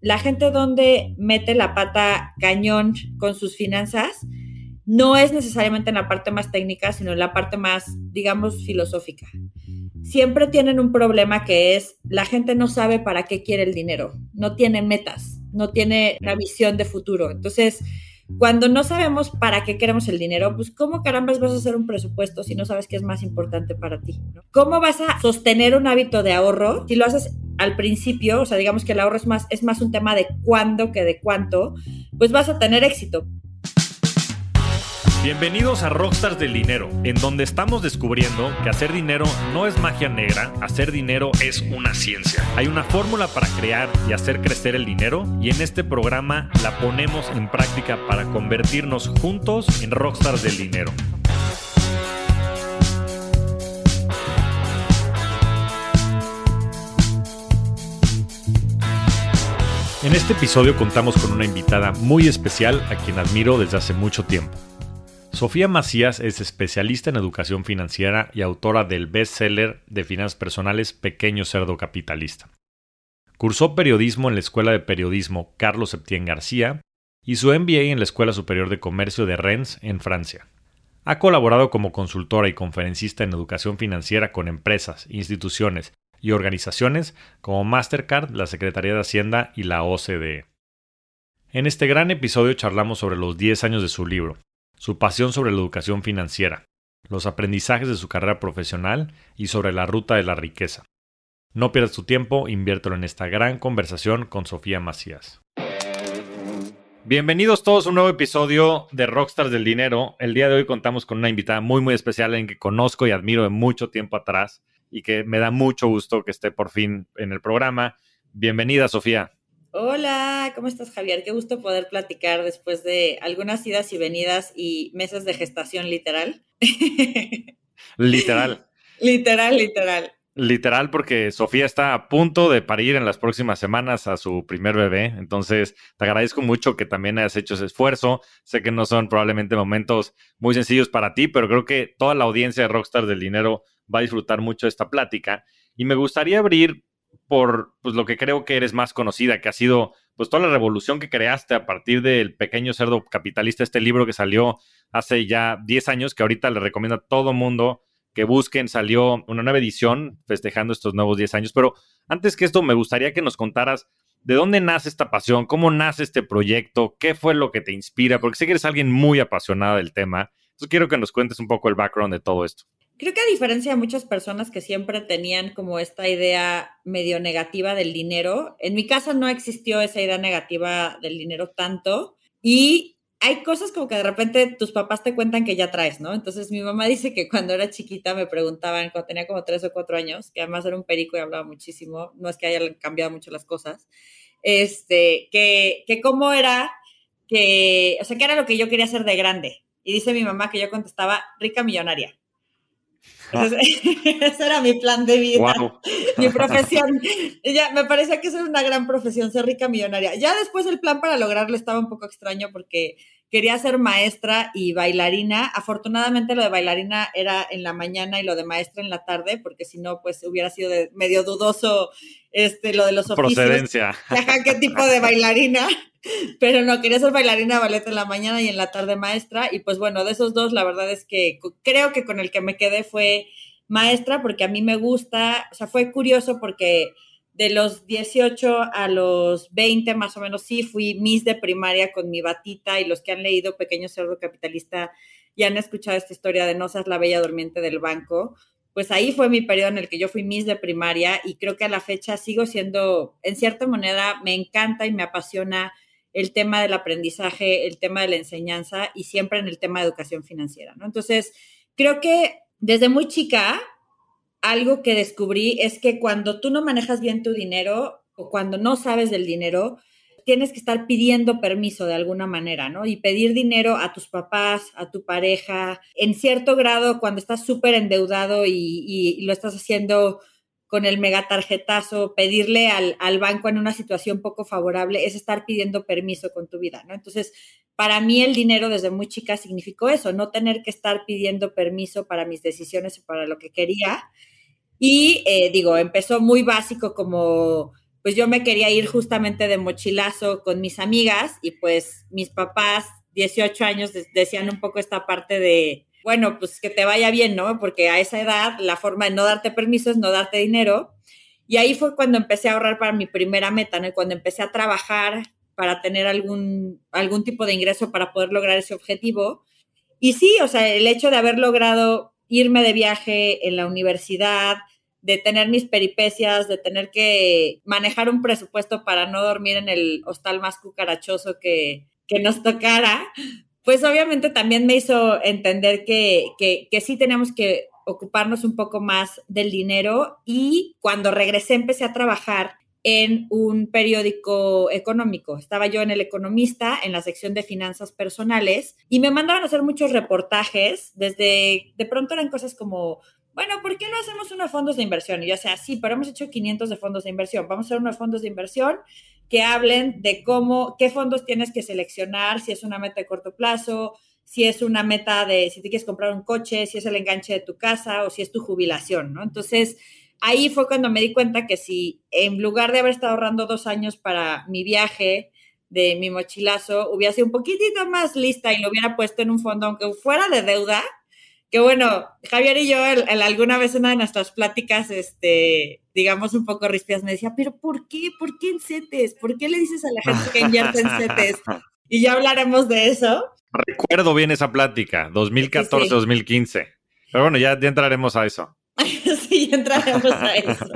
la gente donde mete la pata cañón con sus finanzas no es necesariamente en la parte más técnica, sino en la parte más, digamos, filosófica. Siempre tienen un problema que es la gente no sabe para qué quiere el dinero, no tiene metas, no tiene la visión de futuro. Entonces, cuando no sabemos para qué queremos el dinero, pues cómo carambas vas a hacer un presupuesto si no sabes qué es más importante para ti. ¿Cómo vas a sostener un hábito de ahorro si lo haces al principio? O sea, digamos que el ahorro es más, es más un tema de cuándo que de cuánto, pues vas a tener éxito. Bienvenidos a Rockstars del Dinero, en donde estamos descubriendo que hacer dinero no es magia negra, hacer dinero es una ciencia. Hay una fórmula para crear y hacer crecer el dinero y en este programa la ponemos en práctica para convertirnos juntos en Rockstars del Dinero. En este episodio contamos con una invitada muy especial a quien admiro desde hace mucho tiempo. Sofía Macías es especialista en educación financiera y autora del bestseller de finanzas personales Pequeño Cerdo Capitalista. Cursó periodismo en la Escuela de Periodismo Carlos Septién García y su MBA en la Escuela Superior de Comercio de Rennes en Francia. Ha colaborado como consultora y conferencista en educación financiera con empresas, instituciones y organizaciones como Mastercard, la Secretaría de Hacienda y la OCDE. En este gran episodio charlamos sobre los 10 años de su libro, su pasión sobre la educación financiera, los aprendizajes de su carrera profesional y sobre la ruta de la riqueza. No pierdas tu tiempo, inviértelo en esta gran conversación con Sofía Macías. Bienvenidos todos a un nuevo episodio de Rockstars del Dinero. El día de hoy contamos con una invitada muy muy especial en que conozco y admiro de mucho tiempo atrás y que me da mucho gusto que esté por fin en el programa. Bienvenida, Sofía. Hola, ¿cómo estás Javier? Qué gusto poder platicar después de algunas idas y venidas y meses de gestación literal. literal. literal, literal. Literal, porque Sofía está a punto de parir en las próximas semanas a su primer bebé. Entonces, te agradezco mucho que también hayas hecho ese esfuerzo. Sé que no son probablemente momentos muy sencillos para ti, pero creo que toda la audiencia de Rockstar del Dinero va a disfrutar mucho de esta plática. Y me gustaría abrir por pues, lo que creo que eres más conocida, que ha sido pues toda la revolución que creaste a partir del pequeño cerdo capitalista, este libro que salió hace ya 10 años, que ahorita le recomiendo a todo mundo que busquen, salió una nueva edición festejando estos nuevos 10 años, pero antes que esto me gustaría que nos contaras de dónde nace esta pasión, cómo nace este proyecto, qué fue lo que te inspira, porque sé que eres alguien muy apasionada del tema, entonces quiero que nos cuentes un poco el background de todo esto creo que a diferencia de muchas personas que siempre tenían como esta idea medio negativa del dinero, en mi casa no existió esa idea negativa del dinero tanto y hay cosas como que de repente tus papás te cuentan que ya traes, ¿no? Entonces mi mamá dice que cuando era chiquita me preguntaban, cuando tenía como tres o cuatro años, que además era un perico y hablaba muchísimo, no es que hayan cambiado mucho las cosas, este, que, que cómo era que, o sea, que era lo que yo quería hacer de grande. Y dice mi mamá que yo contestaba rica millonaria. Ese era mi plan de vida, mi profesión. ya, me parecía que eso era una gran profesión, ser rica millonaria. Ya después el plan para lograrlo estaba un poco extraño porque quería ser maestra y bailarina. Afortunadamente lo de bailarina era en la mañana y lo de maestra en la tarde, porque si no, pues hubiera sido medio dudoso este, lo de los oficios. Procedencia. Ajá, qué tipo de bailarina. Pero no, quería ser bailarina ballet en la mañana y en la tarde maestra. Y pues bueno, de esos dos, la verdad es que creo que con el que me quedé fue maestra, porque a mí me gusta, o sea, fue curioso porque de los 18 a los 20 más o menos, sí, fui Miss de primaria con mi batita y los que han leído Pequeño Cerdo Capitalista y han escuchado esta historia de No seas la bella durmiente del banco, pues ahí fue mi periodo en el que yo fui Miss de primaria y creo que a la fecha sigo siendo, en cierta manera, me encanta y me apasiona el tema del aprendizaje, el tema de la enseñanza y siempre en el tema de educación financiera, ¿no? Entonces, creo que desde muy chica, algo que descubrí es que cuando tú no manejas bien tu dinero o cuando no sabes del dinero, tienes que estar pidiendo permiso de alguna manera, ¿no? Y pedir dinero a tus papás, a tu pareja, en cierto grado, cuando estás súper endeudado y, lo estás haciendo con el megatarjetazo, pedirle al, al, banco en una situación poco favorable es estar pidiendo permiso con tu vida, ¿no? Entonces, para mí el dinero desde muy chica significó eso, no tener que estar pidiendo permiso para mis decisiones y para lo que quería. Y eh, digo, empezó muy básico como pues yo me quería ir justamente de mochilazo con mis amigas y pues mis papás, 18 años, decían un poco esta parte de, bueno, pues que te vaya bien, ¿no? Porque a esa edad la forma de no darte permiso es no darte dinero. Y ahí fue cuando empecé a ahorrar para mi primera meta, ¿no? Cuando empecé a trabajar para tener algún, algún tipo de ingreso para poder lograr ese objetivo. Y sí, o sea, el hecho de haber logrado irme de viaje en la universidad, de tener mis peripecias, de tener que manejar un presupuesto para no dormir en el hostal más cucarachoso que, que nos tocara, pues obviamente también me hizo entender que, que, que sí tenemos que ocuparnos un poco más del dinero y cuando regresé empecé a trabajar en un periódico económico. Estaba yo en El Economista, en la sección de finanzas personales, y me mandaban a hacer muchos reportajes, desde, de pronto eran cosas como, bueno, ¿por qué no hacemos unos fondos de inversión? Y yo sea, sí, pero hemos hecho 500 de fondos de inversión, vamos a hacer unos fondos de inversión que hablen de cómo, qué fondos tienes que seleccionar, si es una meta de corto plazo, si es una meta de si te quieres comprar un coche, si es el enganche de tu casa o si es tu jubilación, ¿no? Entonces, ahí fue cuando me di cuenta que si en lugar de haber estado ahorrando dos años para mi viaje de mi mochilazo, hubiera sido un poquitito más lista y lo hubiera puesto en un fondo, aunque fuera de deuda, que bueno, Javier y yo alguna vez en una de nuestras pláticas, este, digamos un poco rispias, me decía, pero ¿por qué? ¿Por qué en CETES? ¿Por qué le dices a la gente que invierte en CETES? Y ya hablaremos de eso. Recuerdo bien esa plática, 2014-2015. Pero bueno, ya, ya entraremos a eso. sí, ya entraremos a eso.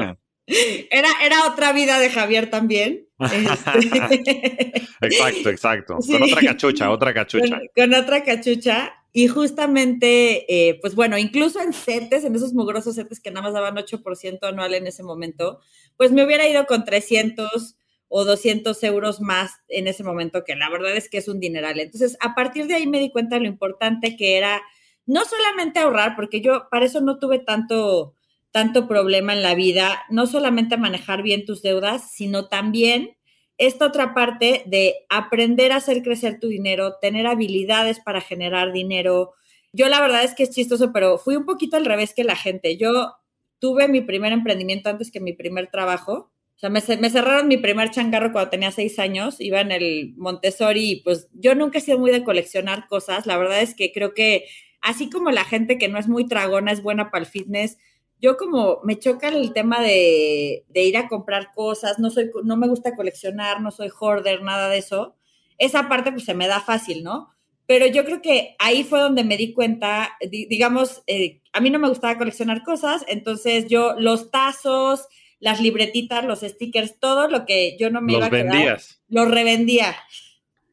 Era, era otra vida de Javier también. Este. exacto, exacto. Con otra cachucha, otra cachucha. Con, otra cachucha. Y justamente, eh, pues bueno, incluso en CETES, en esos mugrosos CETES que nada más daban 8% anual en ese momento, pues me hubiera ido con 300 o 200 euros más en ese momento, que la verdad es que es un dineral. Entonces, a partir de ahí me di cuenta de lo importante que era no solamente ahorrar, porque yo para eso no tuve tanto, tanto problema en la vida, no solamente manejar bien tus deudas, sino también esta otra parte de aprender a hacer crecer tu dinero, tener habilidades para generar dinero. Yo la verdad es que es chistoso, pero fui un poquito al revés que la gente. Yo tuve mi primer emprendimiento antes que mi primer trabajo. O sea, me, cerraron mi primer changarro cuando tenía seis años, iba en el Montessori y pues yo nunca he sido muy de coleccionar cosas. La verdad es que creo que así como la gente que no es muy tragona es buena para el fitness, yo como me choca el tema de, ir a comprar cosas, no soy, no me gusta coleccionar, no soy hoarder, nada de eso. Esa parte pues se me da fácil, ¿no? Pero yo creo que ahí fue donde me di cuenta, digamos, eh, a mí no me gustaba coleccionar cosas, entonces yo los tazos, las libretitas, los stickers, todo lo que yo no me iba a quedar, vendías. los revendía.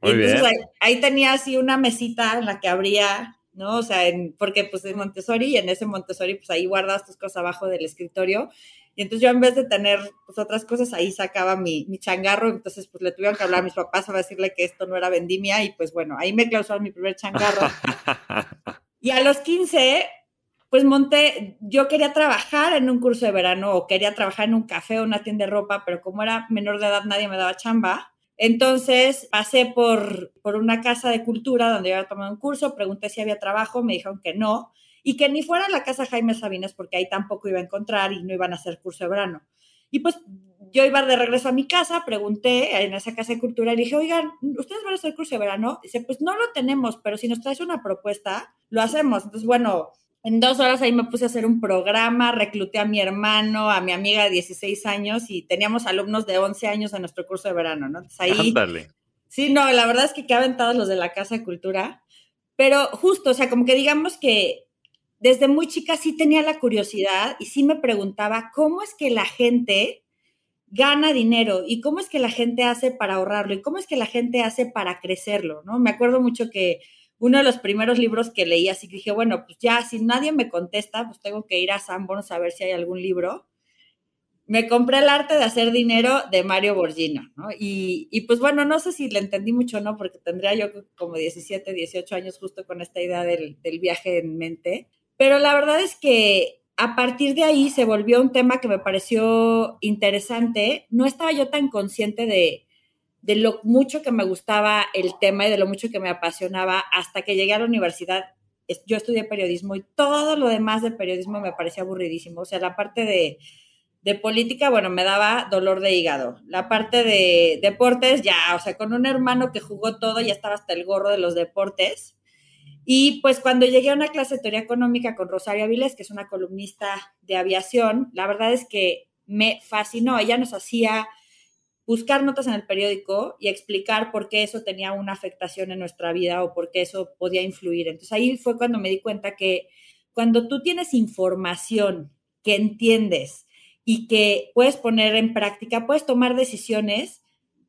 entonces Ahí, ahí, tenía así una mesita en la que abría ¿no? O sea, en, porque pues es Montessori y en ese Montessori pues ahí guardas tus cosas abajo del escritorio. Y entonces yo en vez de tener pues otras cosas, ahí sacaba mi, mi changarro, entonces pues le tuvieron que hablar a mis papás a decirle que esto no era vendimia y pues bueno, ahí me clausuró mi primer changarro. y a los 15, pues monté, yo quería trabajar en un curso de verano o quería trabajar en un café o una tienda de ropa, pero como era menor de edad nadie me daba chamba. Entonces pasé por, por una casa de cultura donde yo había tomado un curso, pregunté si había trabajo, me dijeron que no, y que ni fuera a la casa Jaime Sabines porque ahí tampoco iba a encontrar y no iban a hacer curso de verano. Y pues yo iba de regreso a mi casa, pregunté en esa casa de cultura y dije, oigan, ¿ustedes van a hacer curso de verano? Dice, pues no lo tenemos, pero si nos traes una propuesta, lo hacemos. Entonces, bueno, en dos horas ahí me puse a hacer un programa, recluté a mi hermano, a mi amiga de 16 años y teníamos alumnos de 11 años en nuestro curso de verano, ¿no? Entonces ahí... Sí, no, la verdad es que qué aventados los de la Casa de Cultura, pero justo, o sea, como que digamos que desde muy chica sí tenía la curiosidad y sí me preguntaba cómo es que la gente gana dinero y cómo es que la gente hace para ahorrarlo y cómo es que la gente hace para crecerlo, ¿no? Me acuerdo mucho que uno de los primeros libros que leí, así que dije, bueno, pues ya, si nadie me contesta, pues tengo que ir a Sanborns a ver si hay algún libro. Me compré el arte de hacer dinero de Mario Borgino, ¿no? Y, y pues bueno, no sé si le entendí mucho o no, porque tendría yo como 17, 18 años justo con esta idea del, del viaje en mente. Pero la verdad es que a partir de ahí se volvió un tema que me pareció interesante. No estaba yo tan consciente de, de lo mucho que me gustaba el tema y de lo mucho que me apasionaba hasta que llegué a la universidad. Yo estudié periodismo y todo lo demás de periodismo me parecía aburridísimo. O sea, la parte de, de política, bueno, me daba dolor de hígado. La parte de deportes, ya, o sea, con un hermano que jugó todo, ya estaba hasta el gorro de los deportes. Y pues cuando llegué a una clase de teoría económica con Rosario Avilés, que es una columnista de aviación, la verdad es que me fascinó. Ella nos hacía buscar notas en el periódico y explicar por qué eso tenía una afectación en nuestra vida o por qué eso podía influir. Entonces ahí fue cuando me di cuenta que cuando tú tienes información que entiendes, y que puedes poner en práctica, puedes tomar decisiones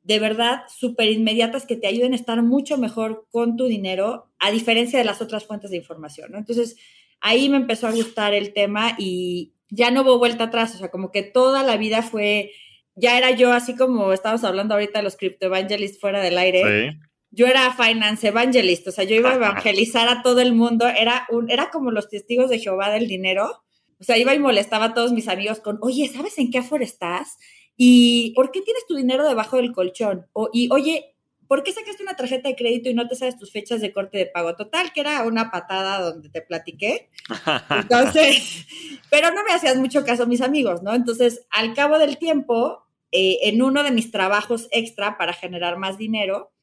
de verdad súper inmediatas que te ayuden a estar mucho mejor con tu dinero, a diferencia de las otras fuentes de información. Entonces, ahí me empezó a gustar el tema y ya no hubo vuelta atrás, o sea, como que toda la vida fue, ya era yo así como estábamos hablando ahorita de los crypto evangelists fuera del aire. Yo era finance evangelist, o sea, yo iba a evangelizar a todo el mundo, era, un, era como los testigos de Jehová del dinero, o sea, iba y molestaba a todos mis amigos con, oye, ¿sabes en qué afuera estás? ¿Y por qué tienes tu dinero debajo del colchón? O, y oye, ¿por qué sacaste una tarjeta de crédito y no te sabes tus fechas de corte de pago? Total, que era una patada donde te platiqué. Entonces, pero no me hacías mucho caso mis amigos, ¿no? Entonces, al cabo del tiempo, eh, en uno de mis trabajos extra para generar más dinero,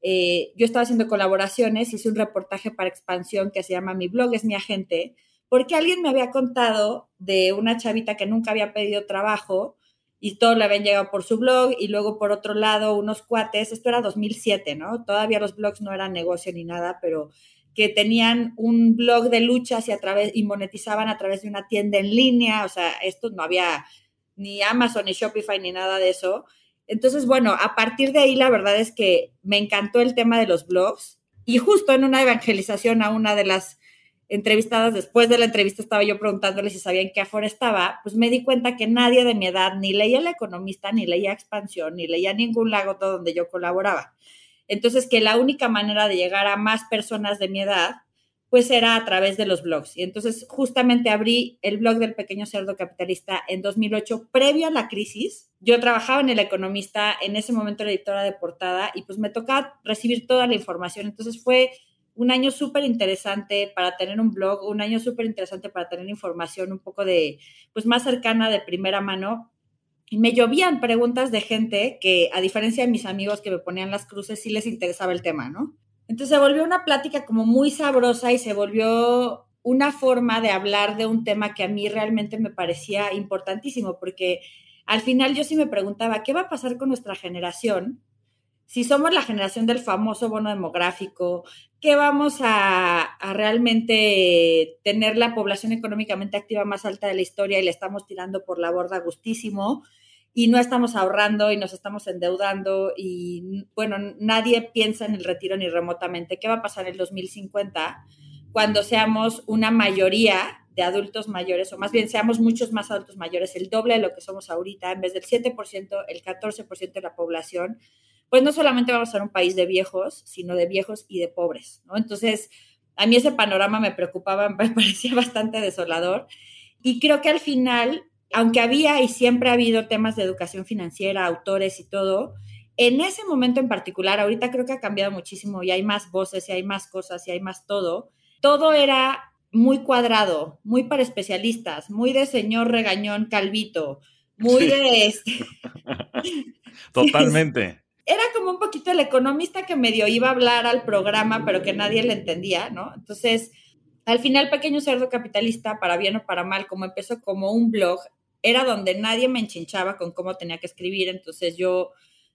eh, yo estaba haciendo colaboraciones, hice un reportaje para expansión que se llama Mi blog es mi agente, porque alguien me había contado de una chavita que nunca había pedido trabajo y todo le habían llegado por su blog y luego por otro lado unos cuates, esto era 2007, ¿no? Todavía los blogs no eran negocio ni nada, pero que tenían un blog de luchas y a través y monetizaban a través de una tienda en línea, o sea, esto no había ni Amazon ni Shopify ni nada de eso. Entonces, bueno, a partir de ahí la verdad es que me encantó el tema de los blogs y justo en una evangelización a una de las entrevistadas, después de la entrevista estaba yo preguntándole si sabían qué afuera estaba, pues me di cuenta que nadie de mi edad ni leía El Economista, ni leía Expansión, ni leía ningún lago donde yo colaboraba. Entonces, que la única manera de llegar a más personas de mi edad, pues era a través de los blogs. Y entonces justamente abrí el blog del pequeño cerdo capitalista en 2008, previo a la crisis. Yo trabajaba en El Economista, en ese momento era editora de portada, y pues me tocaba recibir toda la información. Entonces fue un año súper interesante para tener un blog, un año súper interesante para tener información un poco de, pues más cercana de primera mano. Y me llovían preguntas de gente que, a diferencia de mis amigos que me ponían las cruces, sí les interesaba el tema, ¿no? Entonces se volvió una plática como muy sabrosa y se volvió una forma de hablar de un tema que a mí realmente me parecía importantísimo, porque al final yo sí me preguntaba, ¿qué va a pasar con nuestra generación si somos la generación del famoso bono demográfico, que vamos a, realmente tener la población económicamente activa más alta de la historia y le estamos tirando por la borda gustísimo y no estamos ahorrando y nos estamos endeudando y bueno, nadie piensa en el retiro ni remotamente. ¿Qué va a pasar en el 2050 cuando seamos una mayoría de adultos mayores o más bien seamos muchos más adultos mayores, el doble de lo que somos ahorita, en vez del 7%, el 14% de la población? Pues no solamente vamos a ser un país de viejos, sino de viejos y de pobres, ¿no? Entonces, a mí ese panorama me preocupaba, me parecía bastante desolador. Y creo que al final, aunque había y siempre ha habido temas de educación financiera, autores y todo, en ese momento en particular, ahorita creo que ha cambiado muchísimo y hay más voces y hay más cosas y hay más todo, todo era muy cuadrado, muy para especialistas, muy de señor regañón calvito, muy de este. Totalmente era como un poquito el economista que medio iba a hablar al programa, pero que nadie le entendía, ¿no? Entonces, al final, Pequeño Cerdo Capitalista, para bien o para mal, como empezó como un blog, era donde nadie me enchinchaba con cómo tenía que escribir, entonces yo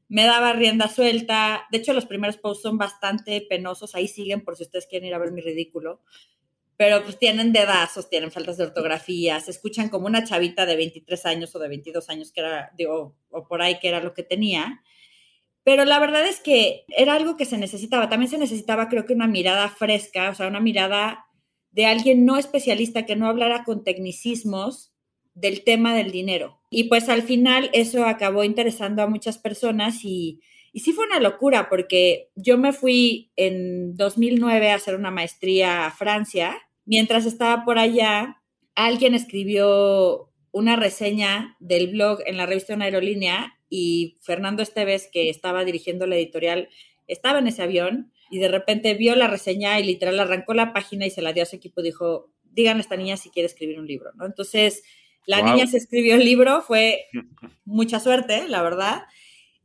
me daba rienda suelta. De hecho, los primeros posts son bastante penosos, ahí siguen por si ustedes quieren ir a ver mi ridículo. Pero pues tienen dedazos, tienen faltas de ortografía, se escuchan como una chavita de 23 años o de 22 años que era, digo, o por ahí que era lo que tenía. Pero la verdad es que era algo que se necesitaba. También se necesitaba, creo que, una mirada fresca, o sea, una mirada de alguien no especialista que no hablara con tecnicismos del tema del dinero. Y pues al final eso acabó interesando a muchas personas y, y sí fue una locura porque yo me fui en 2009 a hacer una maestría a Francia. Mientras estaba por allá, alguien escribió una reseña del blog en la revista una aerolínea y Fernando Esteves, que estaba dirigiendo la editorial, estaba en ese avión y de repente vio la reseña y literal arrancó la página y se la dio a su equipo, dijo, digan a esta niña si quiere escribir un libro, ¿no? Entonces La niña se escribió el libro, fue mucha suerte, la verdad.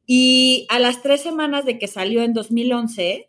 Y a las tres semanas de que salió en 2011,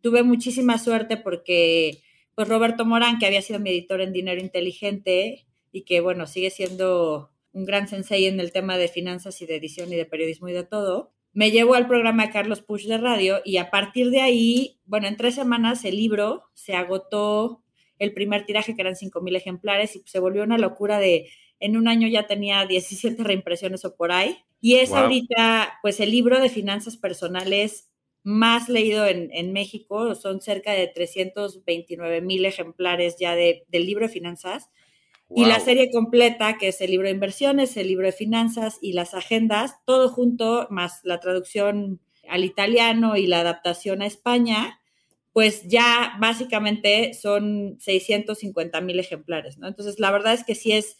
tuve muchísima suerte porque pues Roberto Morán, que había sido mi editor en Dinero Inteligente y que bueno, sigue siendo un gran sensei en el tema de finanzas y de edición y de periodismo y de todo, me llevó al programa de Carlos Push de radio y a partir de ahí, bueno, en tres semanas el libro se agotó el primer tiraje, que eran 5.000 ejemplares, y se volvió una locura de, en un año ya tenía 17 reimpresiones o por ahí. Y es ahorita, pues, el libro de finanzas personales más leído en, en México, son cerca de 329 mil ejemplares ya de, del libro de finanzas. Y la serie completa, que es el libro de inversiones, el libro de finanzas y las agendas, todo junto, más la traducción al italiano y la adaptación a España, pues ya básicamente son 650 mil ejemplares, ¿no? Entonces, la verdad es que sí es,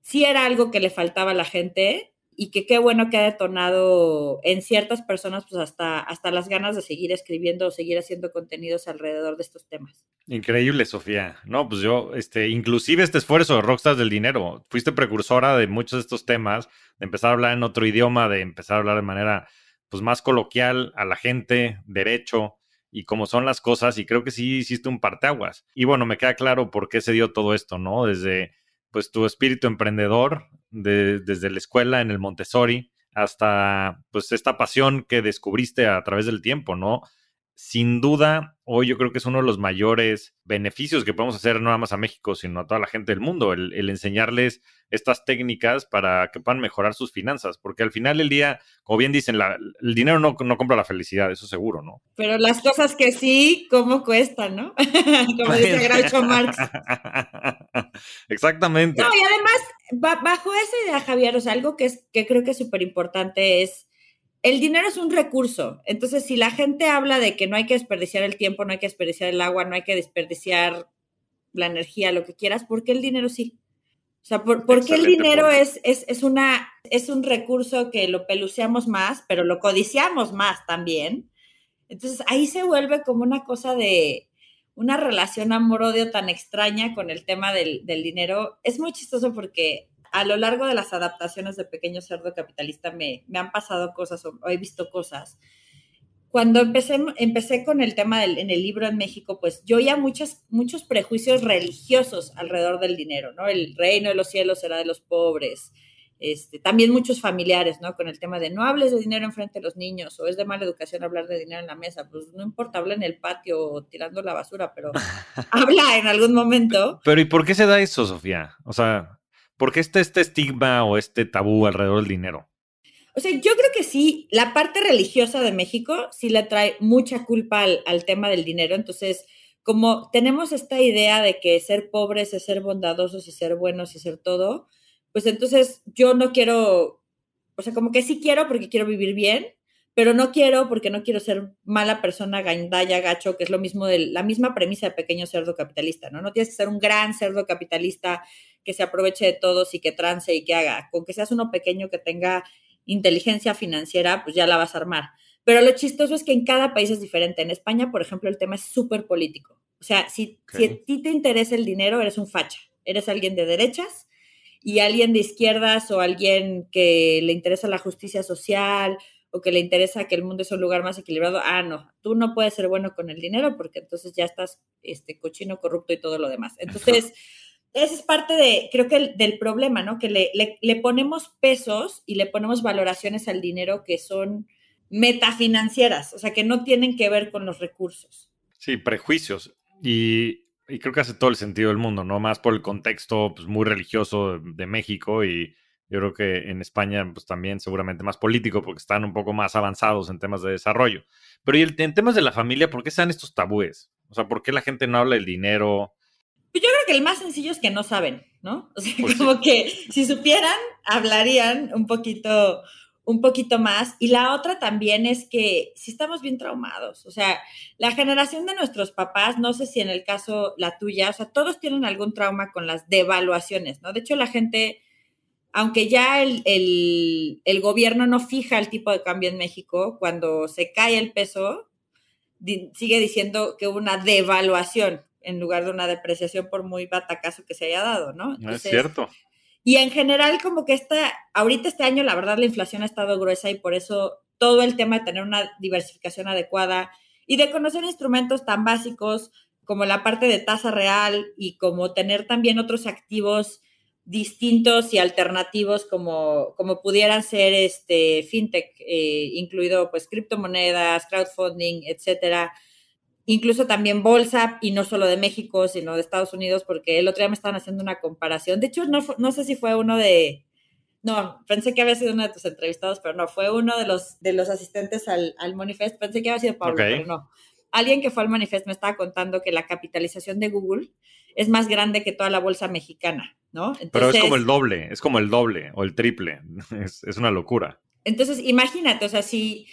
sí era algo que le faltaba a la gente y que qué bueno que ha detonado en ciertas personas pues hasta, hasta las ganas de seguir escribiendo o seguir haciendo contenidos alrededor de estos temas. Increíble, Sofía. No, pues yo, este, inclusive este esfuerzo de Rockstars del Dinero, fuiste precursora de muchos de estos temas, de empezar a hablar en otro idioma, de empezar a hablar de manera pues más coloquial a la gente, derecho y cómo son las cosas, y creo que sí hiciste un parteaguas. Y bueno, me queda claro por qué se dio todo esto, ¿no? Desde pues tu espíritu emprendedor desde la escuela en el Montessori hasta pues esta pasión que descubriste a través del tiempo, ¿no? Sin duda, hoy yo creo que es uno de los mayores beneficios que podemos hacer no nada más a México, sino a toda la gente del mundo, el, el enseñarles estas técnicas para que puedan mejorar sus finanzas, porque al final del día, como bien dicen, la, el dinero no, no, compra la felicidad, eso seguro, ¿no? Pero las cosas que sí, ¿cómo cuestan, no? como dice Groucho Marx. Exactamente. No, y además, bajo esa idea, Javier, o sea, algo que, es, que creo que es súper importante es el dinero es un recurso. Entonces, si la gente habla de que no hay que desperdiciar el tiempo, no hay que desperdiciar el agua, no hay que desperdiciar la energía, lo que quieras, ¿por qué el dinero sí? O sea, ¿por, qué el dinero es, es, es, una, es un recurso que lo peluceamos más, pero lo codiciamos más también? Entonces, ahí se vuelve como una cosa de una relación amor-odio tan extraña con el tema del, del dinero. Es muy chistoso porque a lo largo de las adaptaciones de Pequeño Cerdo Capitalista me, me han pasado cosas o, he visto cosas. Cuando empecé, empecé con el tema del, en el libro en México, pues yo ya muchos, muchos prejuicios religiosos alrededor del dinero, ¿no? El reino de los cielos será de los pobres. Este, también muchos familiares, ¿no? Con el tema de no hables de dinero enfrente de los niños o es de mala educación hablar de dinero en la mesa. Pues no importa, habla en el patio o tirando la basura, pero habla en algún momento. Pero ¿y por qué se da eso, Sofía? O sea, ¿Por qué está este estigma o este tabú alrededor del dinero? O sea, yo creo que sí, la parte religiosa de México sí le trae mucha culpa al, tema del dinero. Entonces, como tenemos esta idea de que ser pobres es ser bondadosos y ser buenos y ser todo, pues entonces yo no quiero, o sea, como que sí quiero porque quiero vivir bien, pero no quiero porque no quiero ser mala persona, gandaya, gacho, que es lo mismo de la misma premisa de pequeño cerdo capitalista, ¿no? No tienes que ser un gran cerdo capitalista que se aproveche de todos y que trance y que haga. Con que seas uno pequeño que tenga inteligencia financiera, pues ya la vas a armar. Pero lo chistoso es que en cada país es diferente. En España, por ejemplo, el tema es súper político. O sea, si, si a ti te interesa el dinero, eres un facha. Eres alguien de derechas y alguien de izquierdas o alguien que le interesa la justicia social o que le interesa que el mundo es un lugar más equilibrado, ah, no, tú no puedes ser bueno con el dinero porque entonces ya estás este, cochino, corrupto y todo lo demás. Entonces, esa es parte de, creo que del problema, ¿no? Que le, le, ponemos pesos y le ponemos valoraciones al dinero que son metafinancieras, o sea, que no tienen que ver con los recursos. Sí, prejuicios. Y, y creo que hace todo el sentido del mundo, ¿no? Más por el contexto pues, muy religioso de México y yo creo que en España, pues también seguramente más político, porque están un poco más avanzados en temas de desarrollo. Pero y en temas de la familia, ¿por qué están estos tabúes? O sea, ¿por qué la gente no habla del dinero? Pues yo creo que el más sencillo es que no saben, ¿no? O sea, pues como que si supieran, hablarían un poquito, un poquito más. Y la otra también es que si estamos bien traumados, o sea, la generación de nuestros papás, no sé si en el caso la tuya, o sea, todos tienen algún trauma con las devaluaciones, ¿no? De hecho, la gente aunque ya el, gobierno no fija el tipo de cambio en México, cuando se cae el peso, sigue diciendo que hubo una devaluación en lugar de una depreciación por muy batacazo que se haya dado, ¿no? es cierto. Y en general, como que esta, ahorita este año, la verdad, la inflación ha estado gruesa y por eso todo el tema de tener una diversificación adecuada y de conocer instrumentos tan básicos como la parte de tasa real y como tener también otros activos distintos y alternativos como, como pudieran ser este fintech, eh, incluido pues criptomonedas, crowdfunding, etcétera. Incluso también bolsa, y no solo de México, sino de Estados Unidos, porque el otro día me estaban haciendo una comparación. De hecho, no, no sé si fue uno de, no, pensé que había sido uno de tus entrevistados, pero no, fue uno de los, de los asistentes al, al Manifest. Pensé que había sido Pablo, pero no. Alguien que fue al Manifest me estaba contando que la capitalización de Google es más grande que toda la bolsa mexicana, ¿no? Pero es como el doble, es como el doble o el triple, es, una locura. Entonces, imagínate, o sea, si,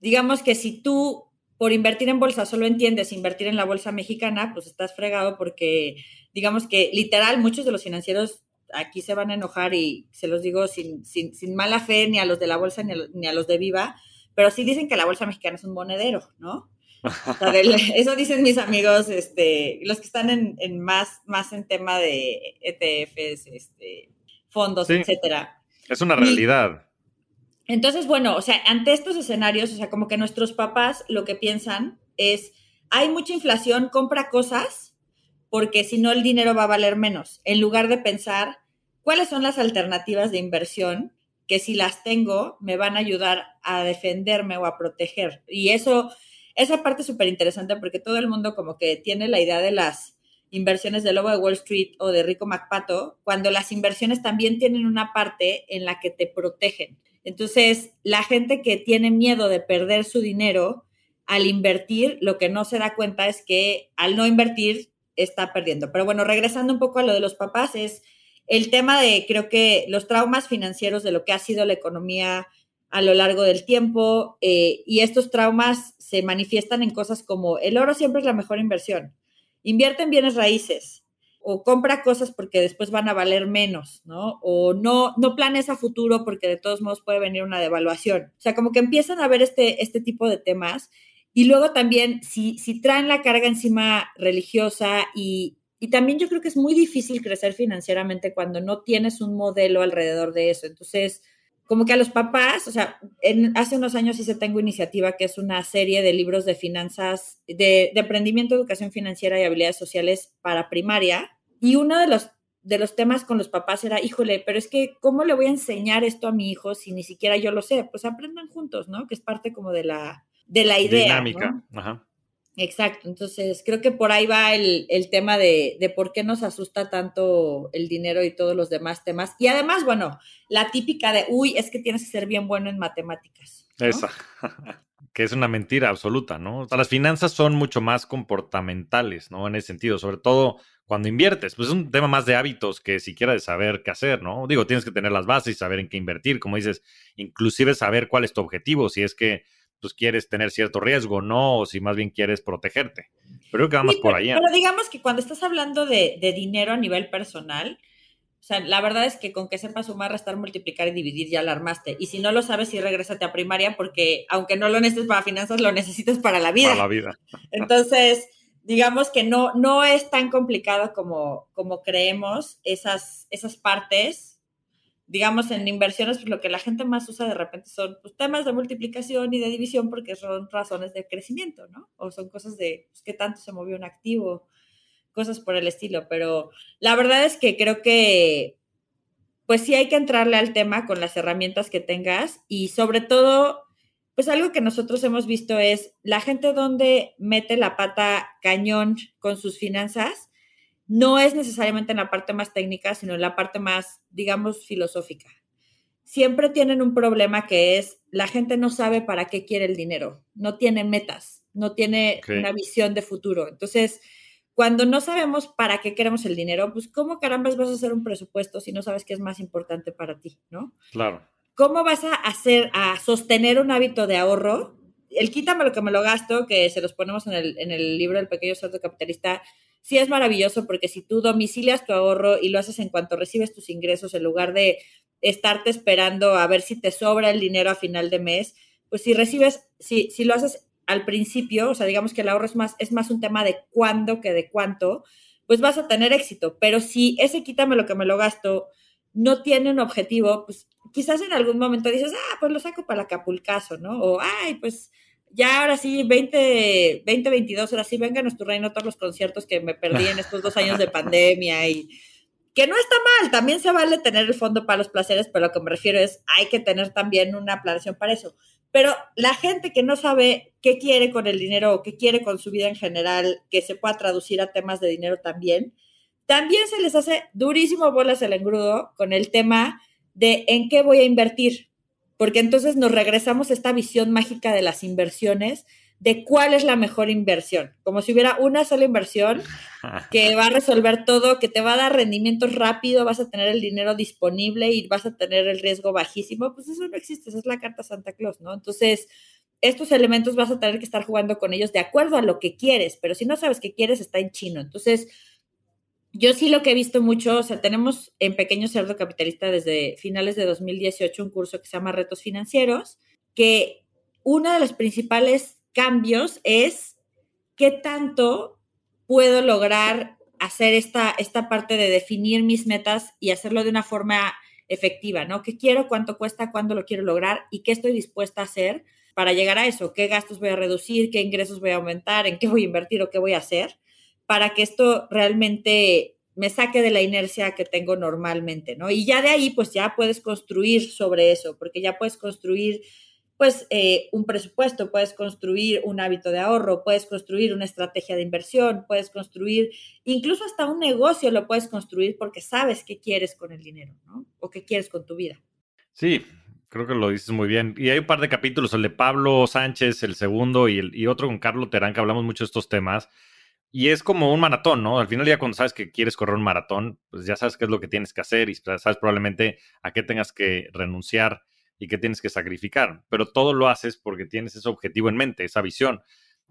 digamos que si tú por invertir en bolsa solo entiendes invertir en la bolsa mexicana, pues estás fregado porque, digamos que literal, muchos de los financieros aquí se van a enojar y se los digo sin, sin, sin mala fe ni a los de la bolsa ni a, ni a los de Viva, pero sí dicen que la bolsa mexicana es un monedero, ¿no? eso dicen mis amigos, este, los que están en, más, más en tema de ETFs, este, fondos, etcétera. Es una realidad. Entonces, bueno, o sea, ante estos escenarios, o sea, como que nuestros papás lo que piensan es, hay mucha inflación, compra cosas, porque si no el dinero va a valer menos, en lugar de pensar cuáles son las alternativas de inversión que si las tengo me van a ayudar a defenderme o a proteger. Y eso esa parte es súper interesante porque todo el mundo como que tiene la idea de las inversiones de Lobo de Wall Street o de Rico MacPato, cuando las inversiones también tienen una parte en la que te protegen. Entonces, la gente que tiene miedo de perder su dinero al invertir, lo que no se da cuenta es que al no invertir está perdiendo. Pero bueno, regresando un poco a lo de los papás, es el tema de, creo que los traumas financieros de lo que ha sido la economía a lo largo del tiempo eh, y estos traumas se manifiestan en cosas como el oro siempre es la mejor inversión, invierte en bienes raíces o compra cosas porque después van a valer menos, ¿no? O no, no planes a futuro porque de todos modos puede venir una devaluación. O sea, como que empiezan a ver este, este tipo de temas y luego también si, si traen la carga encima religiosa y, y también yo creo que es muy difícil crecer financieramente cuando no tienes un modelo alrededor de eso. Entonces, como que a los papás, o sea, hace unos años hice Tengo Iniciativa, que es una serie de libros de finanzas, de, de, emprendimiento, educación financiera y habilidades sociales para primaria. Y uno de los, de los temas con los papás era, híjole, pero es que, ¿cómo le voy a enseñar esto a mi hijo si ni siquiera yo lo sé? Pues aprendan juntos, ¿no? Que es parte como de la, de la idea. Dinámica, ajá. Exacto, entonces creo que por ahí va el, tema de, de, por qué nos asusta tanto el dinero y todos los demás temas. Y además, bueno, la típica de, uy, es que tienes que ser bien bueno en matemáticas. Esa, que es una mentira absoluta, ¿no? O sea, las finanzas son mucho más comportamentales, ¿no? En ese sentido, sobre todo cuando inviertes, pues es un tema más de hábitos que siquiera de saber qué hacer, ¿no? Digo, tienes que tener las bases y saber en qué invertir, como dices, inclusive saber cuál es tu objetivo, si es que pues quieres tener cierto riesgo, ¿no? O si más bien quieres protegerte. Pero creo que vamos por allá. Pero digamos que cuando estás hablando de, dinero a nivel personal, o sea, la verdad es que con que sepas sumar, restar, multiplicar y dividir ya la armaste. Y si no lo sabes, sí regrésate a primaria porque aunque no lo necesites para finanzas, lo necesitas para la vida. Para la vida. Entonces, digamos que no, no es tan complicado como, como creemos esas, esas partes digamos, en inversiones, pues lo que la gente más usa de repente son pues, temas de multiplicación y de división porque son razones de crecimiento, ¿no? O son cosas de pues, qué tanto se movió un activo, cosas por el estilo. Pero la verdad es que creo que, pues sí hay que entrarle al tema con las herramientas que tengas y sobre todo, pues algo que nosotros hemos visto es la gente donde mete la pata cañón con sus finanzas no es necesariamente en la parte más técnica, sino en la parte más, digamos, filosófica. Siempre tienen un problema que es la gente no sabe para qué quiere el dinero, no tiene metas, no tiene una visión de futuro. Entonces, cuando no sabemos para qué queremos el dinero, pues ¿cómo carambas vas a hacer un presupuesto si no sabes qué es más importante para ti, no? Claro. ¿Cómo vas a hacer, a sostener un hábito de ahorro? El quítame lo que me lo gasto, que se los ponemos en el, en el libro del pequeño cerdo capitalista, sí es maravilloso porque si tú domicilias tu ahorro y lo haces en cuanto recibes tus ingresos, en lugar de estarte esperando a ver si te sobra el dinero a final de mes, pues si recibes, si, si lo haces al principio, o sea, digamos que el ahorro es más, es más un tema de cuándo que de cuánto, pues vas a tener éxito. Pero si ese quítame lo que me lo gasto no tiene un objetivo, pues quizás en algún momento dices, ah, pues lo saco para Acapulcazo, ¿no? O, ay, pues ya ahora sí, 20, 2022, ahora sí, vengan a tu reino todos los conciertos que me perdí en estos dos años de pandemia y que no está mal, también se vale tener el fondo para los placeres, pero lo que me refiero es, hay que tener también una planeación para eso. Pero la gente que no sabe qué quiere con el dinero o qué quiere con su vida en general, que se pueda traducir a temas de dinero también, también se les hace durísimo bolas el engrudo con el tema de en qué voy a invertir, porque entonces nos regresamos a esta visión mágica de las inversiones, de cuál es la mejor inversión, como si hubiera una sola inversión que va a resolver todo, que te va a dar rendimientos rápido, vas a tener el dinero disponible y vas a tener el riesgo bajísimo, pues eso no existe, esa es la carta Santa Claus, ¿no? Entonces, estos elementos vas a tener que estar jugando con ellos de acuerdo a lo que quieres, pero si no sabes qué quieres, está en chino. Entonces, yo sí lo que he visto mucho, o sea, tenemos en Pequeño Cerdo Capitalista desde finales de 2018 un curso que se llama Retos Financieros, que uno de los principales cambios es qué tanto puedo lograr hacer esta, esta parte de definir mis metas y hacerlo de una forma efectiva, ¿no? ¿Qué quiero, cuánto cuesta, cuándo lo quiero lograr y qué estoy dispuesta a hacer para llegar a eso? ¿Qué gastos voy a reducir? ¿Qué ingresos voy a aumentar? ¿En qué voy a invertir o qué voy a hacer? para que esto realmente me saque de la inercia que tengo normalmente, ¿no? Y ya de ahí, pues ya puedes construir sobre eso, porque ya puedes construir, pues, eh, un presupuesto, puedes construir un hábito de ahorro, puedes construir una estrategia de inversión, puedes construir, incluso hasta un negocio lo puedes construir porque sabes qué quieres con el dinero. O qué quieres con tu vida. Sí, creo que lo dices muy bien. Y hay un par de capítulos, el de Pablo Sánchez, el segundo, y, el, y otro con Carlos Terán, que hablamos mucho de estos temas. Y es como un maratón, ¿no? Al final ya cuando sabes que quieres correr un maratón, pues ya sabes qué es lo que tienes que hacer y sabes probablemente a qué tengas que renunciar y qué tienes que sacrificar. Pero todo lo haces porque tienes ese objetivo en mente, esa visión.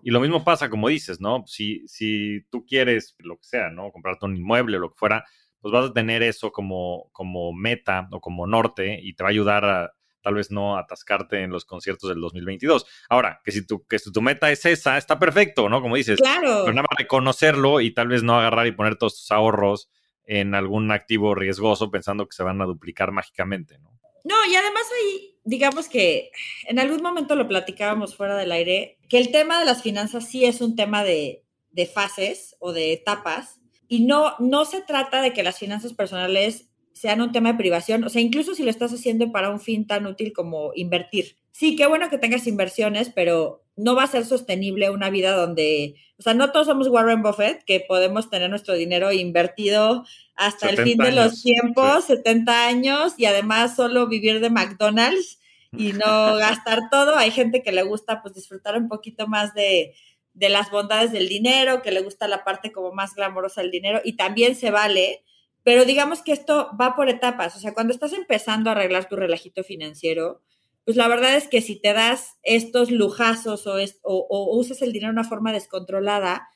Y lo mismo pasa, como dices, ¿no? Si, si tú quieres lo que sea, ¿no? Comprarte un inmueble o lo que fuera, pues vas a tener eso como, como meta o como norte y te va a ayudar a, tal vez no atascarte en los conciertos del 2022. Ahora, que si tu, que si tu meta es esa, está perfecto, ¿no? Como dices, claro. pero nada más reconocerlo y tal vez no agarrar y poner todos tus ahorros en algún activo riesgoso pensando que se van a duplicar mágicamente, ¿no? No, y además ahí, digamos que en algún momento lo platicábamos fuera del aire, que el tema de las finanzas sí es un tema de, de fases o de etapas, y no, no se trata de que las finanzas personales sean un tema de privación, o sea, incluso si lo estás haciendo para un fin tan útil como invertir. Sí, qué bueno que tengas inversiones, pero no va a ser sostenible una vida donde, o sea, no todos somos Warren Buffett, que podemos tener nuestro dinero invertido hasta el fin de los tiempos, 70 años, y además solo vivir de McDonald's y no gastar todo. Hay gente que le gusta pues disfrutar un poquito más de, de las bondades del dinero, que le gusta la parte como más glamorosa del dinero, y también se vale pero digamos que esto va por etapas. O sea, cuando estás empezando a arreglar tu relajito financiero, pues la verdad es que si te das estos lujazos o, usas el dinero de una forma descontrolada,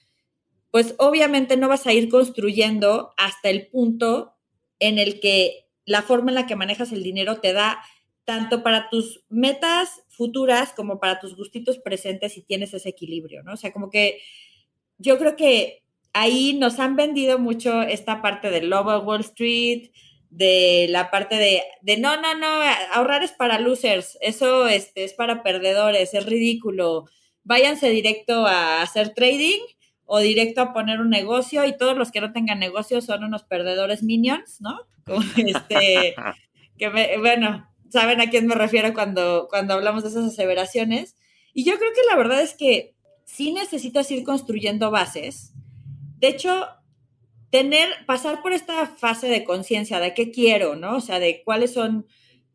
pues obviamente no vas a ir construyendo hasta el punto en el que la forma en la que manejas el dinero te da tanto para tus metas futuras como para tus gustitos presentes y tienes ese equilibrio, ¿no? O sea, como que yo creo que ahí nos han vendido mucho esta parte del Lobo Wall Street, de la parte de, de, no, no, no, ahorrar es para losers, eso este, es para perdedores, es ridículo. Váyanse directo a hacer trading o directo a poner un negocio y todos los que no tengan negocio son unos perdedores minions, ¿no? este, que bueno, saben a quién me refiero cuando, cuando hablamos de esas aseveraciones. Y yo creo que la verdad es que sí necesitas ir construyendo bases de hecho, tener, pasar por esta fase de conciencia de qué quiero, ¿no? O sea, de cuáles son,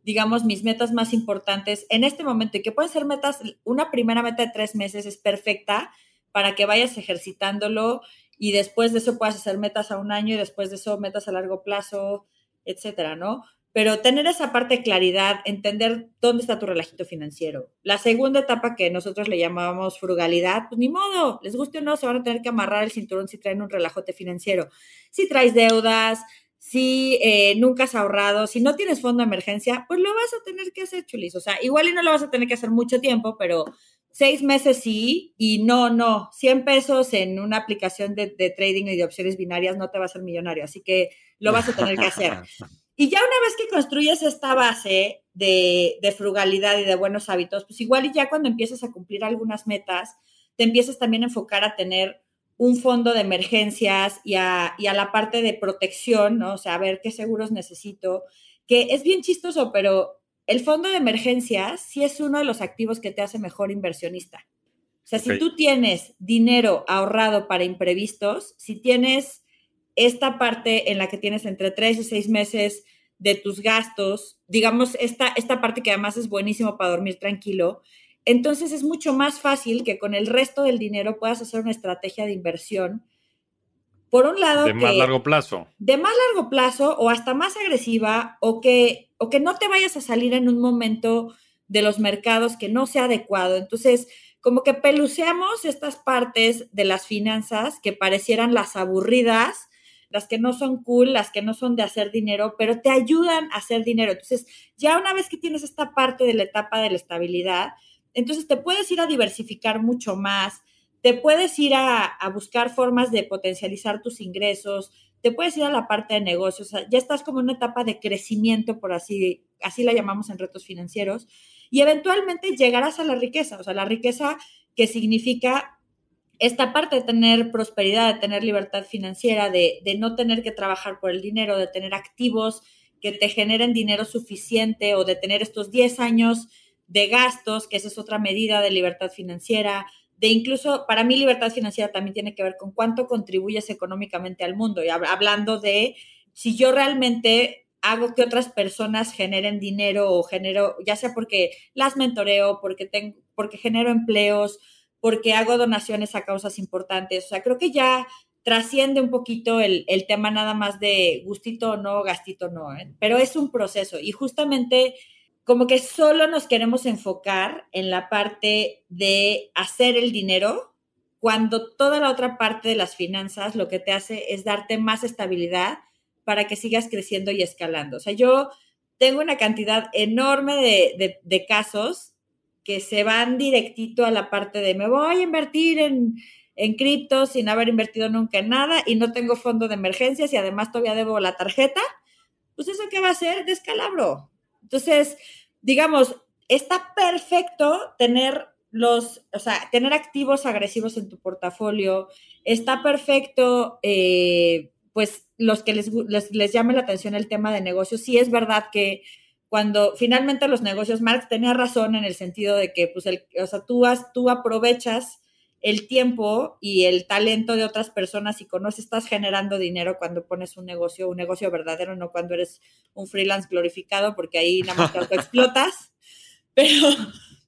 digamos, mis metas más importantes en este momento y que pueden ser metas, una primera meta de tres meses es perfecta para que vayas ejercitándolo y después de eso puedas hacer metas a un año y después de eso metas a largo plazo, etcétera, ¿no? Pero tener esa parte de claridad, entender dónde está tu relajito financiero. La segunda etapa que nosotros le llamábamos frugalidad, pues ni modo, les guste o no, se van a tener que amarrar el cinturón si traen un relajote financiero. Si traes deudas, si eh, nunca has ahorrado, si no tienes fondo de emergencia, pues lo vas a tener que hacer, chulis. O sea, igual y no lo vas a tener que hacer mucho tiempo, pero seis meses sí y no, no. 100 pesos en una aplicación de, de trading y de opciones binarias no te va a hacer millonario, así que lo vas a tener que hacer. Y ya una vez que construyes esta base de, de, frugalidad y de buenos hábitos, pues igual y ya cuando empiezas a cumplir algunas metas, te empiezas también a enfocar a tener un fondo de emergencias y a, y a la parte de protección, ¿no? O sea, a ver qué seguros necesito, que es bien chistoso, pero el fondo de emergencias sí es uno de los activos que te hace mejor inversionista. O sea, si tú tienes dinero ahorrado para imprevistos, si tienes esta parte en la que tienes entre tres y seis meses de tus gastos, digamos, esta, esta parte que además es buenísimo para dormir tranquilo, entonces es mucho más fácil que con el resto del dinero puedas hacer una estrategia de inversión. Por un lado... De más largo plazo. De más largo plazo o hasta más agresiva o que, o que no te vayas a salir en un momento de los mercados que no sea adecuado. Entonces, como que peluceamos estas partes de las finanzas que parecieran las aburridas, las que no son cool, las que no son de hacer dinero, pero te ayudan a hacer dinero. Entonces, ya una vez que tienes esta parte de la etapa de la estabilidad, entonces te puedes ir a diversificar mucho más, te puedes ir a, buscar formas de potencializar tus ingresos, te puedes ir a la parte de negocios, ya estás como en una etapa de crecimiento, por así, así la llamamos en retos financieros, y eventualmente llegarás a la riqueza, o sea, la riqueza que significa esta parte de tener prosperidad, de tener libertad financiera, de, de no tener que trabajar por el dinero, de tener activos que te generen dinero suficiente o de tener estos 10 años de gastos, que esa es otra medida de libertad financiera, de incluso, para mí libertad financiera también tiene que ver con cuánto contribuyes económicamente al mundo. Y hablando de si yo realmente hago que otras personas generen dinero o genero, ya sea porque las mentoreo, porque, tengo, porque genero empleos, porque hago donaciones a causas importantes. O sea, creo que ya trasciende un poquito el, el tema nada más de gustito o no, gastito o no, ¿eh? pero es un proceso y justamente como que solo nos queremos enfocar en la parte de hacer el dinero, cuando toda la otra parte de las finanzas lo que te hace es darte más estabilidad para que sigas creciendo y escalando. O sea, yo tengo una cantidad enorme de, de, casos que se van directito a la parte de me voy a invertir en, en cripto sin haber invertido nunca en nada y no tengo fondo de emergencias y además todavía debo la tarjeta, pues eso qué va a ser descalabro. Entonces, digamos, está perfecto tener los, o sea, tener activos agresivos en tu portafolio, está perfecto, eh, pues los que les, les, llame la atención el tema de negocios, sí es verdad que cuando finalmente los negocios, Marx tenía razón en el sentido de que, pues, el, o sea, tú, tú aprovechas el tiempo y el talento de otras personas y conoces, estás generando dinero cuando pones un negocio, un negocio verdadero, no cuando eres un freelance glorificado, porque ahí nada más te explotas. Pero,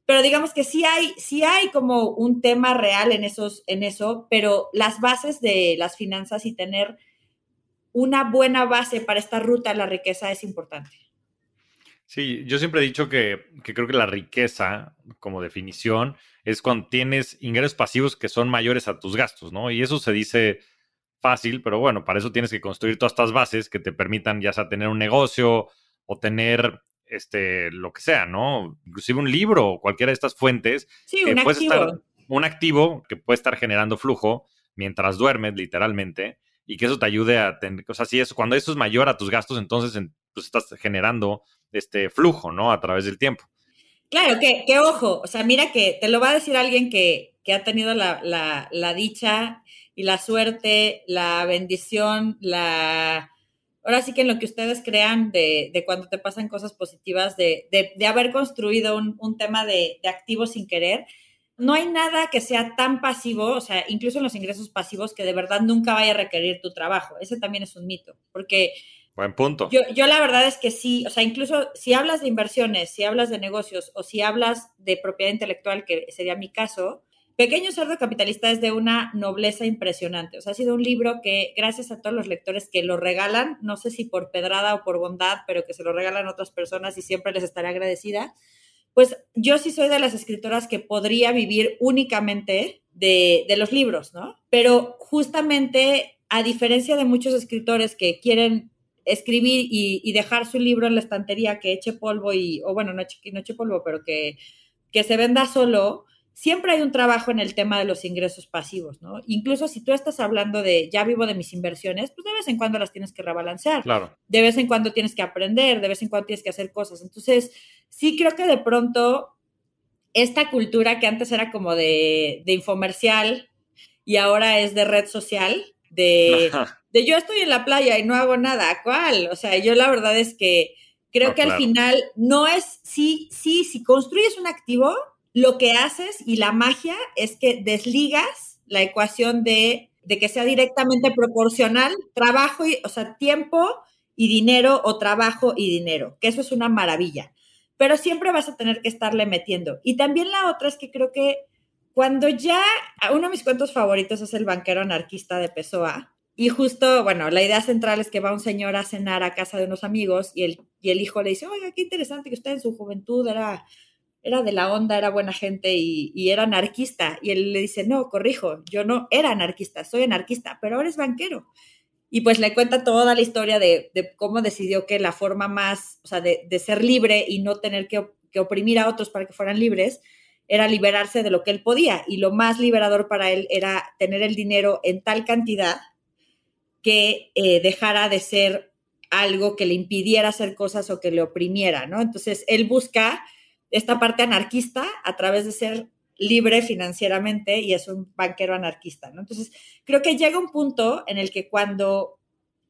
pero digamos que sí hay, sí hay como un tema real en, esos, en eso, pero las bases de las finanzas y tener una buena base para esta ruta a la riqueza es importante. Sí, yo siempre he dicho que, que creo que la riqueza, como definición, es cuando tienes ingresos pasivos que son mayores a tus gastos, ¿no? Y eso se dice fácil, pero bueno, para eso tienes que construir todas estas bases que te permitan ya sea tener un negocio o tener este lo que sea, ¿no? Inclusive un libro o cualquiera de estas fuentes. Sí, un activo. un activo que puede estar generando flujo mientras duermes, literalmente, y que eso te ayude a tener, o sea, si es, cuando eso es mayor a tus gastos, entonces pues estás generando este flujo, ¿no? A través del tiempo. Claro, que, que, ojo, o sea, mira que te lo va a decir alguien que, que ha tenido la, la, dicha y la suerte, la bendición, la... Ahora sí que en lo que ustedes crean de, de cuando te pasan cosas positivas, de, de, de haber construido un, un tema de, de activos sin querer, no hay nada que sea tan pasivo, o sea, incluso en los ingresos pasivos, que de verdad nunca vaya a requerir tu trabajo. Ese también es un mito, porque Buen punto. Yo, yo la verdad es que sí, o sea, incluso si hablas de inversiones, si hablas de negocios o si hablas de propiedad intelectual, que sería mi caso, Pequeño Cerdo Capitalista es de una nobleza impresionante. O sea, ha sido un libro que, gracias a todos los lectores que lo regalan, no sé si por pedrada o por bondad, pero que se lo regalan a otras personas y siempre les estaré agradecida, pues yo sí soy de las escritoras que podría vivir únicamente de, de los libros, ¿no? Pero justamente, a diferencia de muchos escritores que quieren escribir y, dejar su libro en la estantería que eche polvo y, o bueno, no eche, no eche polvo, pero que, que se venda solo, siempre hay un trabajo en el tema de los ingresos pasivos, ¿no? Incluso si tú estás hablando de ya vivo de mis inversiones, pues de vez en cuando las tienes que rebalancear. Claro. De vez en cuando tienes que aprender, de vez en cuando tienes que hacer cosas. Entonces, sí creo que de pronto esta cultura que antes era como de, de infomercial y ahora es de red social, de, de yo estoy en la playa y no hago nada, ¿cuál? O sea, yo la verdad es que creo que al final no es, sí, sí, si construyes un activo, lo que haces y la magia es que desligas la ecuación de, que sea directamente proporcional trabajo, y, o sea, tiempo y dinero o trabajo y dinero, que eso es una maravilla. Pero siempre vas a tener que estarle metiendo. Y también la otra es que creo que cuando ya, uno de mis cuentos favoritos es El banquero anarquista de Pessoa. Y justo, bueno, la idea central es que va un señor a cenar a casa de unos amigos y el, y el hijo le dice, oiga, qué interesante que usted en su juventud era era de la onda, era buena gente y, era anarquista. Y él le dice, no, corrijo, yo no era anarquista, soy anarquista, pero ahora es banquero. Y pues le cuenta toda la historia de, cómo decidió que la forma más, o sea, de, ser libre y no tener que, oprimir a otros para que fueran libres, era liberarse de lo que él podía. Y lo más liberador para él era tener el dinero en tal cantidad que eh, dejara de ser algo que le impidiera hacer cosas o que le oprimiera, ¿no? Entonces, él busca esta parte anarquista a través de ser libre financieramente y es un banquero anarquista, ¿no? Entonces, creo que llega un punto en el que cuando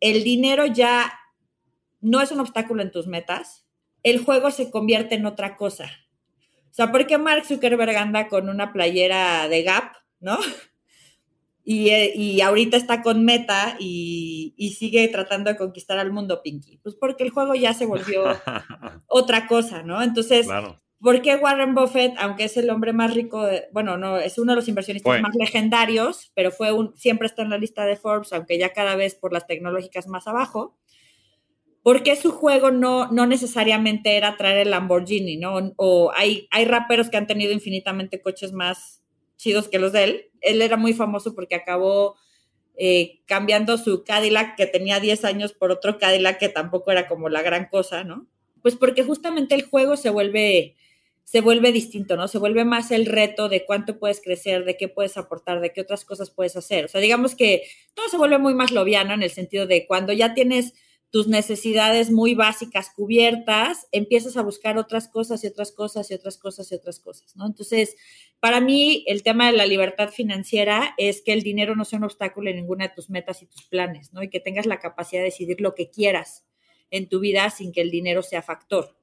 el dinero ya no es un obstáculo en tus metas, el juego se convierte en otra cosa. O sea, ¿por qué Mark Zuckerberg anda con una playera de Gap, ¿no? Y, y ahorita está con Meta y, y, sigue tratando de conquistar al mundo, Pinky. Pues porque el juego ya se volvió otra cosa, ¿no? Entonces, claro. ¿Por qué Warren Buffett, aunque es el hombre más rico, bueno, no, es uno de los inversionistas más legendarios, pero fue un, siempre está en la lista de Forbes, aunque ya cada vez por las tecnológicas más abajo? ¿Por qué su juego no, no necesariamente era traer el Lamborghini, no? O hay, hay raperos que han tenido infinitamente coches más que los de él. Él era muy famoso porque acabó eh, cambiando su Cadillac que tenía 10 años por otro Cadillac que tampoco era como la gran cosa, ¿no? Pues porque justamente el juego se vuelve se vuelve distinto, ¿no? Se vuelve más el reto de cuánto puedes crecer, de qué puedes aportar, de qué otras cosas puedes hacer. O sea, digamos que todo se vuelve muy más loviano en el sentido de cuando ya tienes tus necesidades muy básicas cubiertas, empiezas a buscar otras cosas y otras cosas y otras cosas y otras cosas, ¿no? Entonces, para mí, el tema de la libertad financiera es que el dinero no sea un obstáculo en ninguna de tus metas y tus planes, ¿no? Y que tengas la capacidad de decidir lo que quieras en tu vida sin que el dinero sea factor.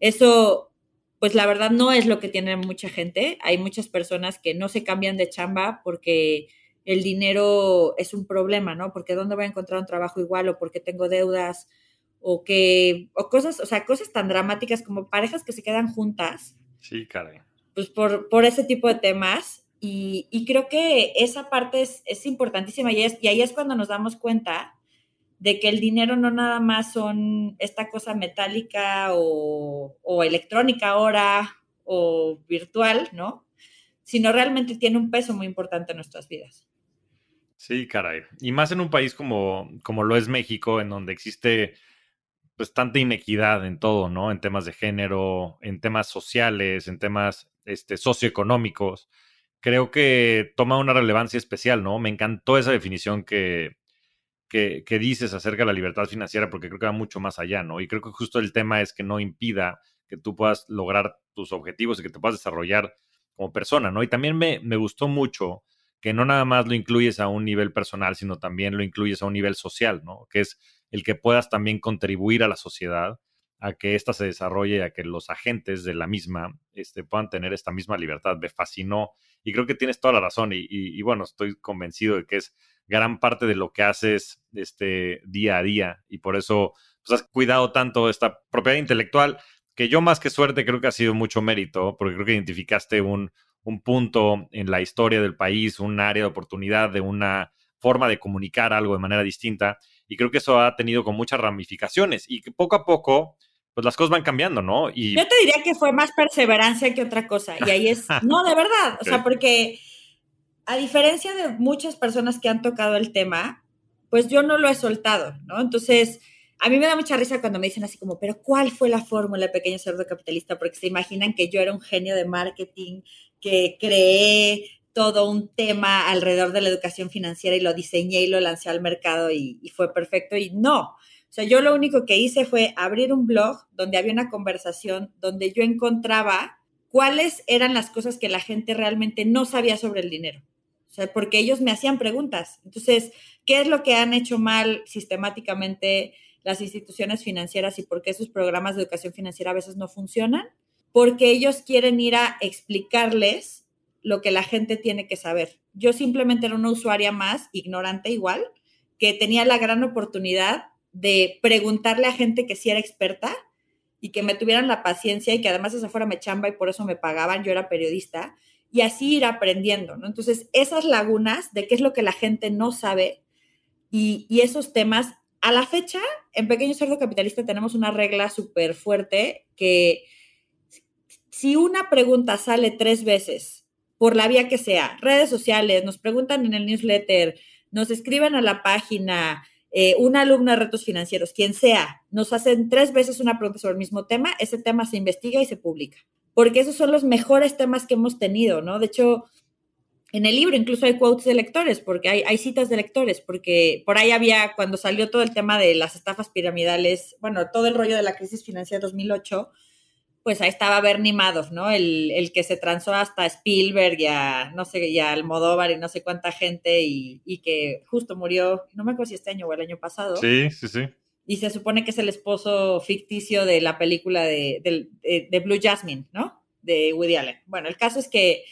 Eso pues la verdad no es lo que tiene mucha gente. Hay muchas personas que no se cambian de chamba porque el dinero es un problema, ¿no? Porque dónde voy a encontrar un trabajo igual o porque tengo deudas o que o cosas, o sea, cosas tan dramáticas como parejas que se quedan juntas. Sí, caray. Pues por, por ese tipo de temas. Y, y creo que esa parte es, es importantísima y, es, y ahí es cuando nos damos cuenta de que el dinero no nada más son esta cosa metálica o, electrónica ahora o virtual, ¿no? Sino realmente tiene un peso muy importante en nuestras vidas. Sí, caray. Y más en un país como, como lo es México, en donde existe pues tanta inequidad en todo, ¿no? En temas de género, en temas sociales, en temas este, socioeconómicos. Creo que toma una relevancia especial, ¿no? Me encantó esa definición que, que, dices acerca de la libertad financiera, porque creo que va mucho más allá, ¿no? Y creo que justo el tema es que no impida que tú puedas lograr tus objetivos y que te puedas desarrollar como persona, ¿no? Y también me, me gustó mucho que no nada más lo incluyes a un nivel personal, sino también lo incluyes a un nivel social, ¿no? Que es el que puedas también contribuir a la sociedad, a que ésta se desarrolle, a que los agentes de la misma este, puedan tener esta misma libertad. Me fascinó y creo que tienes toda la razón y, bueno, estoy convencido de que es gran parte de lo que haces este, día a día y por eso pues, has cuidado tanto esta propiedad intelectual que yo más que suerte creo que ha sido mucho mérito porque creo que identificaste un, un punto en la historia del país, un área de oportunidad, de una forma de comunicar algo de manera distinta y creo que eso ha tenido con muchas ramificaciones y que poco a poco pues las cosas van cambiando, ¿no? Y... Yo te diría que fue más perseverancia que otra cosa y ahí es, no, de verdad, o sea, porque a diferencia de muchas personas que han tocado el tema, pues yo no lo he soltado, ¿no? Entonces, a mí me da mucha risa cuando me dicen así como, pero ¿cuál fue la fórmula pequeño cerdo capitalista? Porque se imaginan que yo era un genio de marketing, que creé todo un tema alrededor de la educación financiera y lo diseñé y lo lancé al mercado y, fue perfecto. Y no, o sea, yo lo único que hice fue abrir un blog donde había una conversación donde yo encontraba cuáles eran las cosas que la gente realmente no sabía sobre el dinero. O sea, porque ellos me hacían preguntas. Entonces, ¿qué es lo que han hecho mal sistemáticamente las instituciones financieras y por qué sus programas de educación financiera a veces no funcionan? Porque ellos quieren ir a explicarles lo que la gente tiene que saber. Yo simplemente era una usuaria más, ignorante igual, que tenía la gran oportunidad de preguntarle a gente que sí era experta y que me tuvieran la paciencia y que además esa fuera mi chamba y por eso me pagaban, yo era periodista, y así ir aprendiendo, ¿no? Entonces, esas lagunas de qué es lo que la gente no sabe y, y esos temas, a la fecha, en Pequeño Cerdo Capitalista tenemos una regla súper fuerte que si una pregunta sale tres veces, por la vía que sea, redes sociales, nos preguntan en el newsletter, nos escriben a la página, eh, una alumna de retos financieros, quien sea, nos hacen tres veces una pregunta sobre el mismo tema, ese tema se investiga y se publica. Porque esos son los mejores temas que hemos tenido, ¿no? De hecho, en el libro incluso hay quotes de lectores, porque hay, hay citas de lectores, porque por ahí había, cuando salió todo el tema de las estafas piramidales, bueno, todo el rollo de la crisis financiera 2008, pues ahí estaba Bernie Madoff, ¿no? El, que se transó hasta Spielberg y a, no sé, y a Almodóvar y no sé cuánta gente y, que justo murió, no me acuerdo si este año o el año pasado. Sí, sí, sí. Y se supone que es el esposo ficticio de la película de, de Blue Jasmine, ¿no? De Woody Allen. Bueno, el caso es que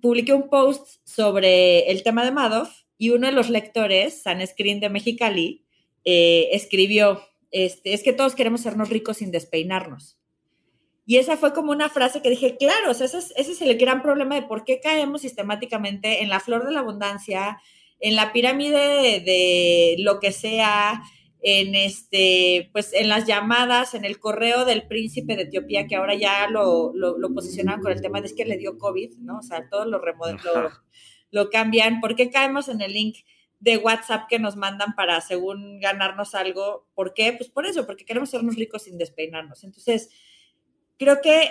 publiqué un post sobre el tema de Madoff y uno de los lectores, San Screen de Mexicali, eh, escribió, este, es que todos queremos sernos ricos sin despeinarnos. Y esa fue como una frase que dije, claro, ese, es, ese es el gran problema de por qué caemos sistemáticamente en la flor de la abundancia, en la pirámide de, lo que sea, en este, pues en las llamadas, en el correo del príncipe de Etiopía, que ahora ya lo, lo, posicionan con el tema de es que le dio COVID, ¿no? O sea, todos lo, lo, lo cambian. ¿Por qué caemos en el link de WhatsApp que nos mandan para, según ganarnos algo? ¿Por qué? Pues por eso, porque queremos sernos ricos sin despeinarnos. Entonces, creo que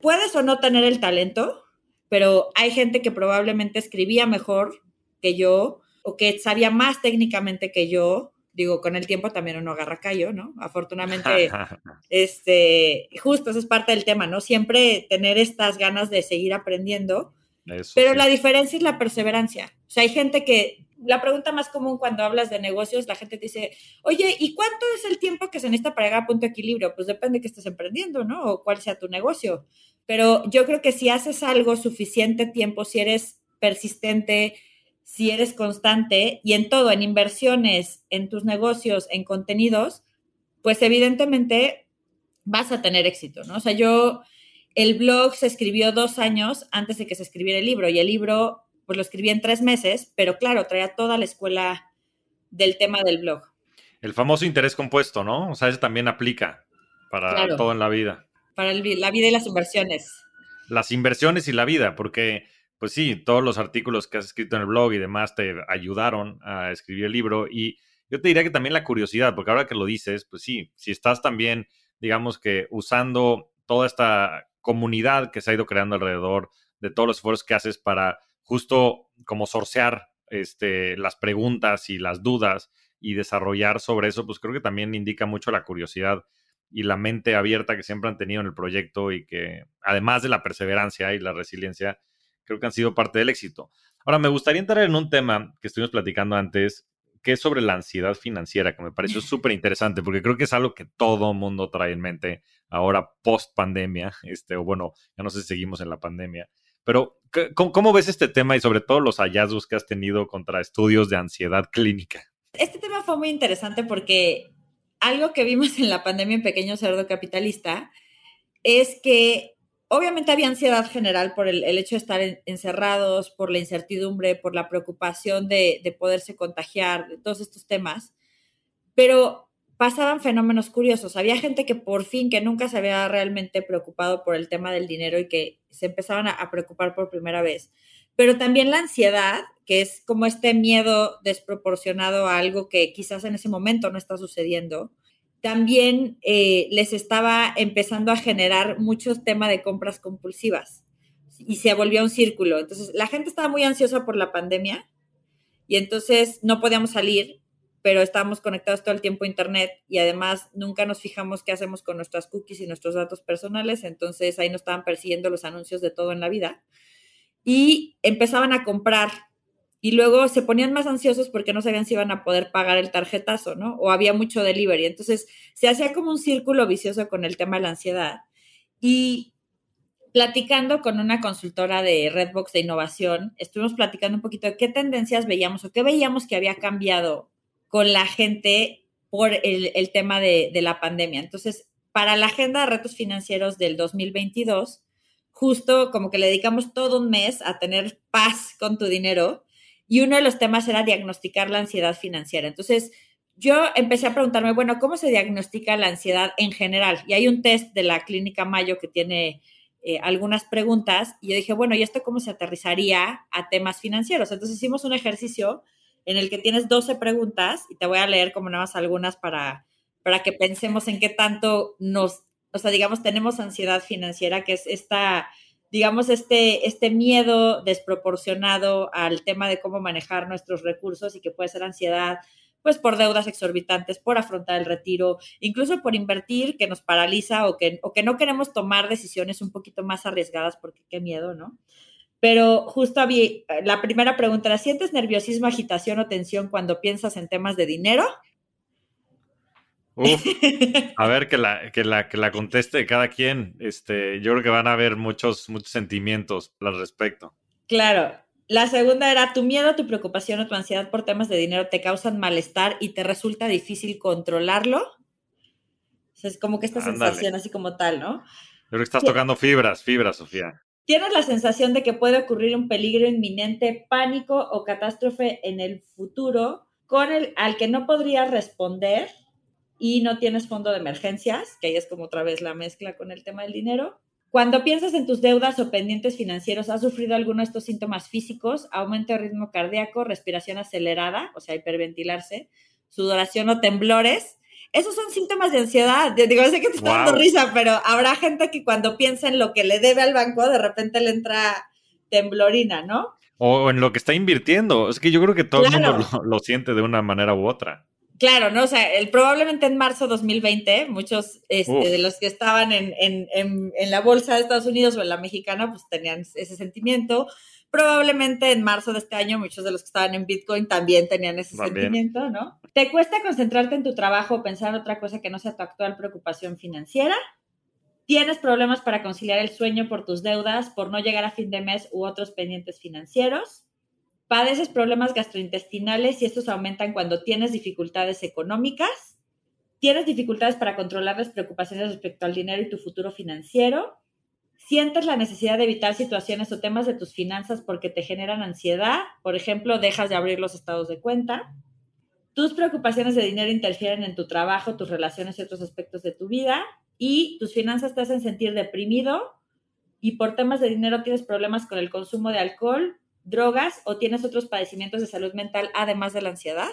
puedes o no tener el talento, pero hay gente que probablemente escribía mejor que yo o que sabía más técnicamente que yo. Digo, con el tiempo también uno agarra callo, ¿no? Afortunadamente, este, justo eso es parte del tema, ¿no? Siempre tener estas ganas de seguir aprendiendo. pero la diferencia es la perseverancia. O sea, hay gente que la pregunta más común cuando hablas de negocios, la gente te dice, oye, ¿y cuánto es el tiempo que se necesita para llegar a punto de equilibrio? Pues depende de que estés emprendiendo, ¿no? O cuál sea tu negocio. Pero yo creo que si haces algo suficiente tiempo, si eres persistente, si eres constante y en todo, en inversiones, en tus negocios, en contenidos, pues evidentemente vas a tener éxito, ¿no? O sea, yo, el blog se escribió dos años antes de que se escribiera el libro y el libro pues lo escribí en tres meses, pero claro, traía toda la escuela del tema del blog. El famoso interés compuesto, ¿no? O sea, eso también aplica para todo en la vida. Para la vida y las inversiones. Las inversiones y la vida, porque, pues sí, todos los artículos que has escrito en el blog y demás te ayudaron a escribir el libro. Y yo te diría que también la curiosidad, porque ahora que lo dices, pues sí, si estás también, digamos que usando toda esta comunidad que se ha ido creando alrededor de todos los esfuerzos que haces para justo como sorcear este, las preguntas y las dudas y desarrollar sobre eso, pues creo que también indica mucho la curiosidad y la mente abierta que siempre han tenido en el proyecto y que además de la perseverancia y la resiliencia, creo que han sido parte del éxito. Ahora, me gustaría entrar en un tema que estuvimos platicando antes, que es sobre la ansiedad financiera, que me pareció súper interesante, porque creo que es algo que todo mundo trae en mente ahora post pandemia, este, o bueno, ya no sé si seguimos en la pandemia, pero, ¿cómo, ves este tema y sobre todo los hallazgos que has tenido contra estudios de ansiedad clínica? Este tema fue muy interesante porque algo que vimos en la pandemia en Pequeño Cerdo Capitalista es que obviamente había ansiedad general por el, hecho de estar encerrados, por la incertidumbre, por la preocupación de, de poderse contagiar, todos estos temas, pero pasaban fenómenos curiosos. Había gente que por fin, que nunca se había realmente preocupado por el tema del dinero y que se empezaban a, preocupar por primera vez. Pero también la ansiedad, que es como este miedo desproporcionado a algo que quizás en ese momento no está sucediendo, también eh, les estaba empezando a generar muchos temas de compras compulsivas. Y se volvió un círculo. Entonces, la gente estaba muy ansiosa por la pandemia y entonces no podíamos salir, pero estábamos conectados todo el tiempo a Internet y además nunca nos fijamos qué hacemos con nuestras cookies y nuestros datos personales, entonces ahí nos estaban persiguiendo los anuncios de todo en la vida y empezaban a comprar y luego se ponían más ansiosos porque no sabían si iban a poder pagar el tarjetazo, ¿no? O había mucho delivery. Entonces se hacía como un círculo vicioso con el tema de la ansiedad. Y platicando con una consultora de Redbox de innovación, estuvimos platicando un poquito de qué tendencias veíamos o qué veíamos que había cambiado con la gente por el, tema de, la pandemia. Entonces, para la agenda de retos financieros del 2022, justo como que le dedicamos todo un mes a tener paz con tu dinero y uno de los temas era diagnosticar la ansiedad financiera. Entonces, yo empecé a preguntarme, bueno, ¿cómo se diagnostica la ansiedad en general? Y hay un test de la clínica Mayo que tiene eh, algunas preguntas y yo dije, bueno, ¿y esto cómo se aterrizaría a temas financieros? Entonces hicimos un ejercicio en el que tienes 12 preguntas y te voy a leer como nada más algunas para, para que pensemos en qué tanto nos, o sea, digamos, tenemos ansiedad financiera, que es esta digamos, este, este miedo desproporcionado al tema de cómo manejar nuestros recursos y que puede ser ansiedad, pues por deudas exorbitantes, por afrontar el retiro, incluso por invertir que nos paraliza o que, o que no queremos tomar decisiones un poquito más arriesgadas porque qué miedo, ¿no? Pero justo había, la primera pregunta era, ¿sientes nerviosismo, agitación o tensión cuando piensas en temas de dinero? a ver, que la, que la, que la conteste cada quien. Este, yo creo que van a haber muchos, muchos sentimientos al respecto. Claro. La segunda era, ¿tu miedo, tu preocupación o tu ansiedad por temas de dinero te causan malestar y te resulta difícil controlarlo? O sea, es como que esta sensación así como tal, ¿no? Yo creo que estás tocando fibras, fibras, Sofía. ¿Tienes la sensación de que puede ocurrir un peligro inminente, pánico o catástrofe en el futuro con el al que no podrías responder? y no tienes fondo de emergencias, que ahí es como otra vez la mezcla con el tema del dinero. Cuando piensas en tus deudas o pendientes financieros, ¿has sufrido alguno de estos síntomas físicos? Aumento de ritmo cardíaco, respiración acelerada, o sea, hiperventilarse, sudoración o temblores. Esos son síntomas de ansiedad. Digo, sé que te está dando risa, pero habrá gente que cuando piensa en lo que le debe al banco, de repente le entra temblorina, ¿no? O en lo que está invirtiendo. Es que yo creo que todo el mundo lo siente de una manera u otra. Claro, ¿no? O sea, el, probablemente en marzo 2020, muchos este, de los que estaban en, en, en, la bolsa de Estados Unidos o en la mexicana, pues tenían ese sentimiento. Probablemente en marzo de este año, muchos de los que estaban en Bitcoin también tenían ese sentimiento, ¿no? ¿Te cuesta concentrarte en tu trabajo o pensar en otra cosa que no sea tu actual preocupación financiera? ¿Tienes problemas para conciliar el sueño por tus deudas, por no llegar a fin de mes u otros pendientes financieros? padeces problemas gastrointestinales y estos aumentan cuando tienes dificultades económicas, tienes dificultades para controlar las preocupaciones respecto al dinero y tu futuro financiero, sientes la necesidad de evitar situaciones o temas de tus finanzas porque te generan ansiedad, por ejemplo, dejas de abrir los estados de cuenta, tus preocupaciones de dinero interfieren en tu trabajo, tus relaciones y otros aspectos de tu vida y tus finanzas te hacen sentir deprimido y por temas de dinero tienes problemas con el consumo de alcohol, drogas o tienes otros padecimientos de salud mental además de la ansiedad?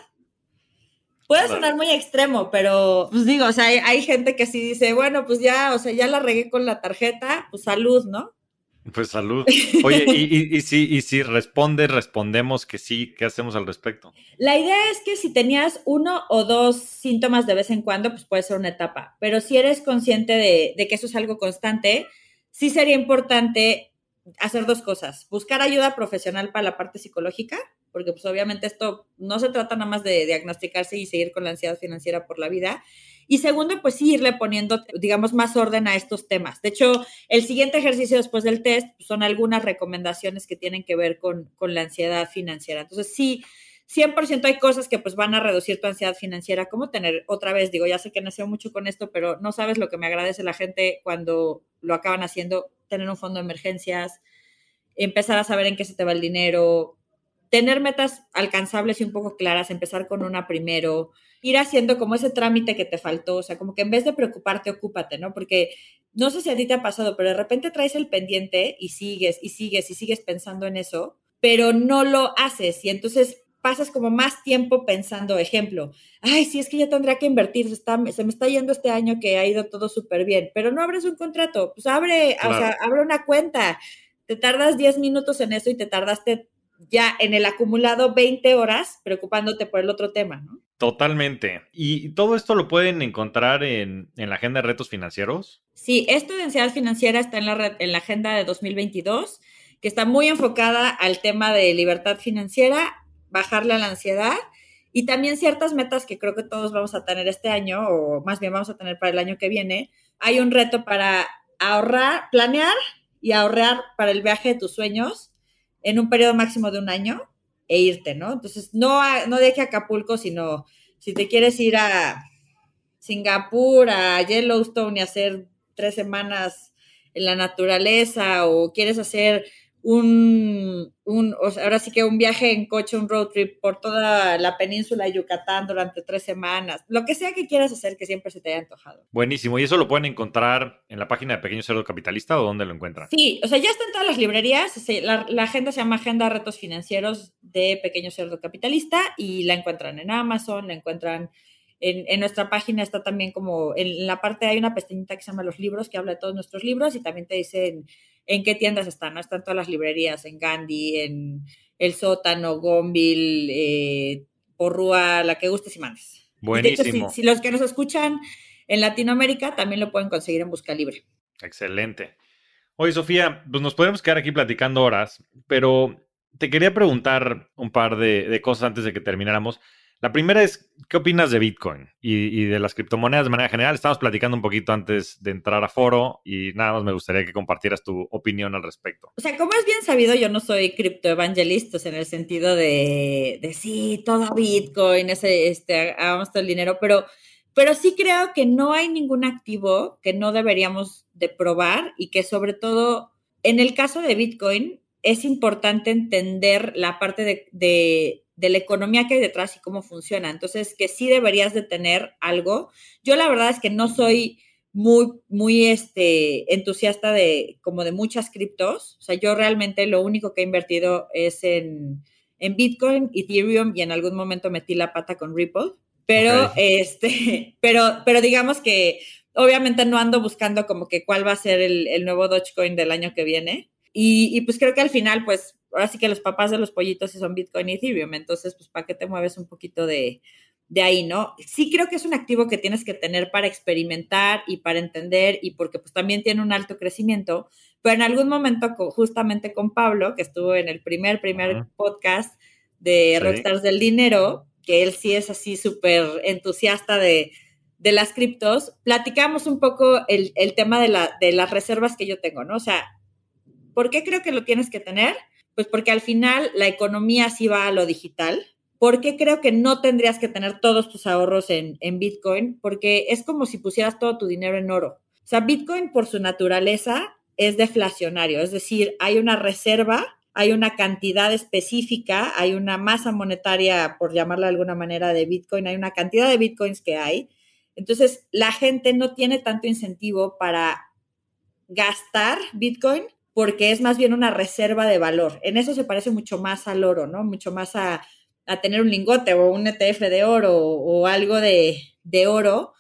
Puede sonar muy extremo, pero pues digo, o sea, hay, gente que sí dice, bueno, pues ya, o sea, ya la regué con la tarjeta, pues salud, ¿no? Pues salud. Oye, y, y, si, y si responde, respondemos que sí, ¿qué hacemos al respecto? La idea es que si tenías uno o dos síntomas de vez en cuando, pues puede ser una etapa, pero si eres consciente de, de que eso es algo constante, sí sería importante hacer dos cosas. Buscar ayuda profesional para la parte psicológica, porque pues obviamente esto no se trata nada más de diagnosticarse y seguir con la ansiedad financiera por la vida. Y segundo, pues sí, irle poniendo, digamos, más orden a estos temas. De hecho, el siguiente ejercicio después del test pues, son algunas recomendaciones que tienen que ver con, con la ansiedad financiera. Entonces, sí, 100% hay cosas que pues van a reducir tu ansiedad financiera, como tener, otra vez, digo, ya sé que nació mucho con esto, pero no sabes lo que me agradece la gente cuando lo acaban haciendo, tener un fondo de emergencias, empezar a saber en qué se te va el dinero, tener metas alcanzables y un poco claras, empezar con una primero, ir haciendo como ese trámite que te faltó, o sea, como que en vez de preocuparte, ocúpate, ¿no? Porque no sé si a ti te ha pasado, pero de repente traes el pendiente y sigues y sigues y sigues pensando en eso, pero no lo haces y entonces pasas como más tiempo pensando, ejemplo, ay, sí, es que ya tendría que invertir, se, está, se me está yendo este año que ha ido todo súper bien, pero no abres un contrato, pues abre, o sea, abre una cuenta, te tardas 10 minutos en eso y te tardaste ya en el acumulado 20 horas preocupándote por el otro tema, ¿no? Totalmente. ¿Y todo esto lo pueden encontrar en, la agenda de retos financieros? Sí, esto de ansiedad financiera está en la, en la agenda de 2022, que está muy enfocada al tema de libertad financiera, bajarle a la ansiedad y también ciertas metas que creo que todos vamos a tener este año, o más bien vamos a tener para el año que viene. Hay un reto para ahorrar, planear y ahorrar para el viaje de tus sueños en un periodo máximo de un año e irte, ¿no? Entonces, no, no deje Acapulco, sino si te quieres ir a Singapur, a Yellowstone y hacer tres semanas en la naturaleza o quieres hacer un, un ahora sí que un viaje en coche, un road trip por toda la península de Yucatán durante tres semanas, lo que sea que quieras hacer que siempre se te haya antojado. Buenísimo, ¿y eso lo pueden encontrar en la página de Pequeño Cerdo Capitalista o dónde lo encuentran? Sí, o sea, ya está en todas las librerías, la, la agenda se llama Agenda Retos Financieros de Pequeño Cerdo Capitalista y la encuentran en Amazon, la encuentran en, nuestra página está también como, en la parte hay una pestañita que se llama Los Libros, que habla de todos nuestros libros y también te dicen en qué tiendas están, ¿no? Están todas las librerías, en Gandhi, en El Sótano, Gonville, eh, Porrúa, la que gustes y mandes. Buenísimo. si, los que nos escuchan en Latinoamérica también lo pueden conseguir en Busca Libre. Excelente. Oye, Sofía, pues nos podemos quedar aquí platicando horas, pero te quería preguntar un par de cosas antes de que termináramos. La primera es, ¿qué opinas de Bitcoin y, de las criptomonedas de manera general? Estamos platicando un poquito antes de entrar a foro y nada más me gustaría que compartieras tu opinión al respecto. O sea, como es bien sabido, yo no soy criptoevangelista en el sentido de, de sí, todo Bitcoin, ese, este, hagamos todo el dinero, pero, pero sí creo que no hay ningún activo que no deberíamos de probar y que sobre todo en el caso de Bitcoin es importante entender la parte de la economía que hay detrás y cómo funciona. Entonces, que sí deberías de tener algo. Yo la verdad es que no soy muy, muy este, entusiasta de como de muchas criptos. O sea, yo realmente lo único que he invertido es en, en Bitcoin, Ethereum y en algún momento metí la pata con Ripple. Pero, este, pero, pero digamos que obviamente no ando buscando como que cuál va a ser el, el nuevo Dogecoin del año que viene. Y, y, pues creo que al final, pues ahora sí que los papás de los pollitos son Bitcoin y Ethereum, entonces pues para qué te mueves un poquito de, de ahí, ¿no? Sí creo que es un activo que tienes que tener para experimentar y para entender y porque pues también tiene un alto crecimiento, pero en algún momento justamente con Pablo, que estuvo en el primer, primer podcast de Rockstars del Dinero, que él sí es así súper entusiasta de, de, las criptos, platicamos un poco el, el tema de, la, de las reservas que yo tengo, ¿no? O sea, ¿por qué creo que lo tienes que tener? Pues porque al final la economía sí va a lo digital. ¿Por qué creo que no tendrías que tener todos tus ahorros en, en Bitcoin? Porque es como si pusieras todo tu dinero en oro. O sea, Bitcoin por su naturaleza es deflacionario, es decir, hay una reserva, hay una cantidad específica, hay una masa monetaria, por llamarla de alguna manera, de Bitcoin, hay una cantidad de Bitcoins que hay. Entonces, la gente no tiene tanto incentivo para gastar Bitcoin porque es más bien una reserva de valor. En eso se parece mucho más al oro, ¿no? Mucho más a, tener un lingote o un ETF de oro o, algo de, oro,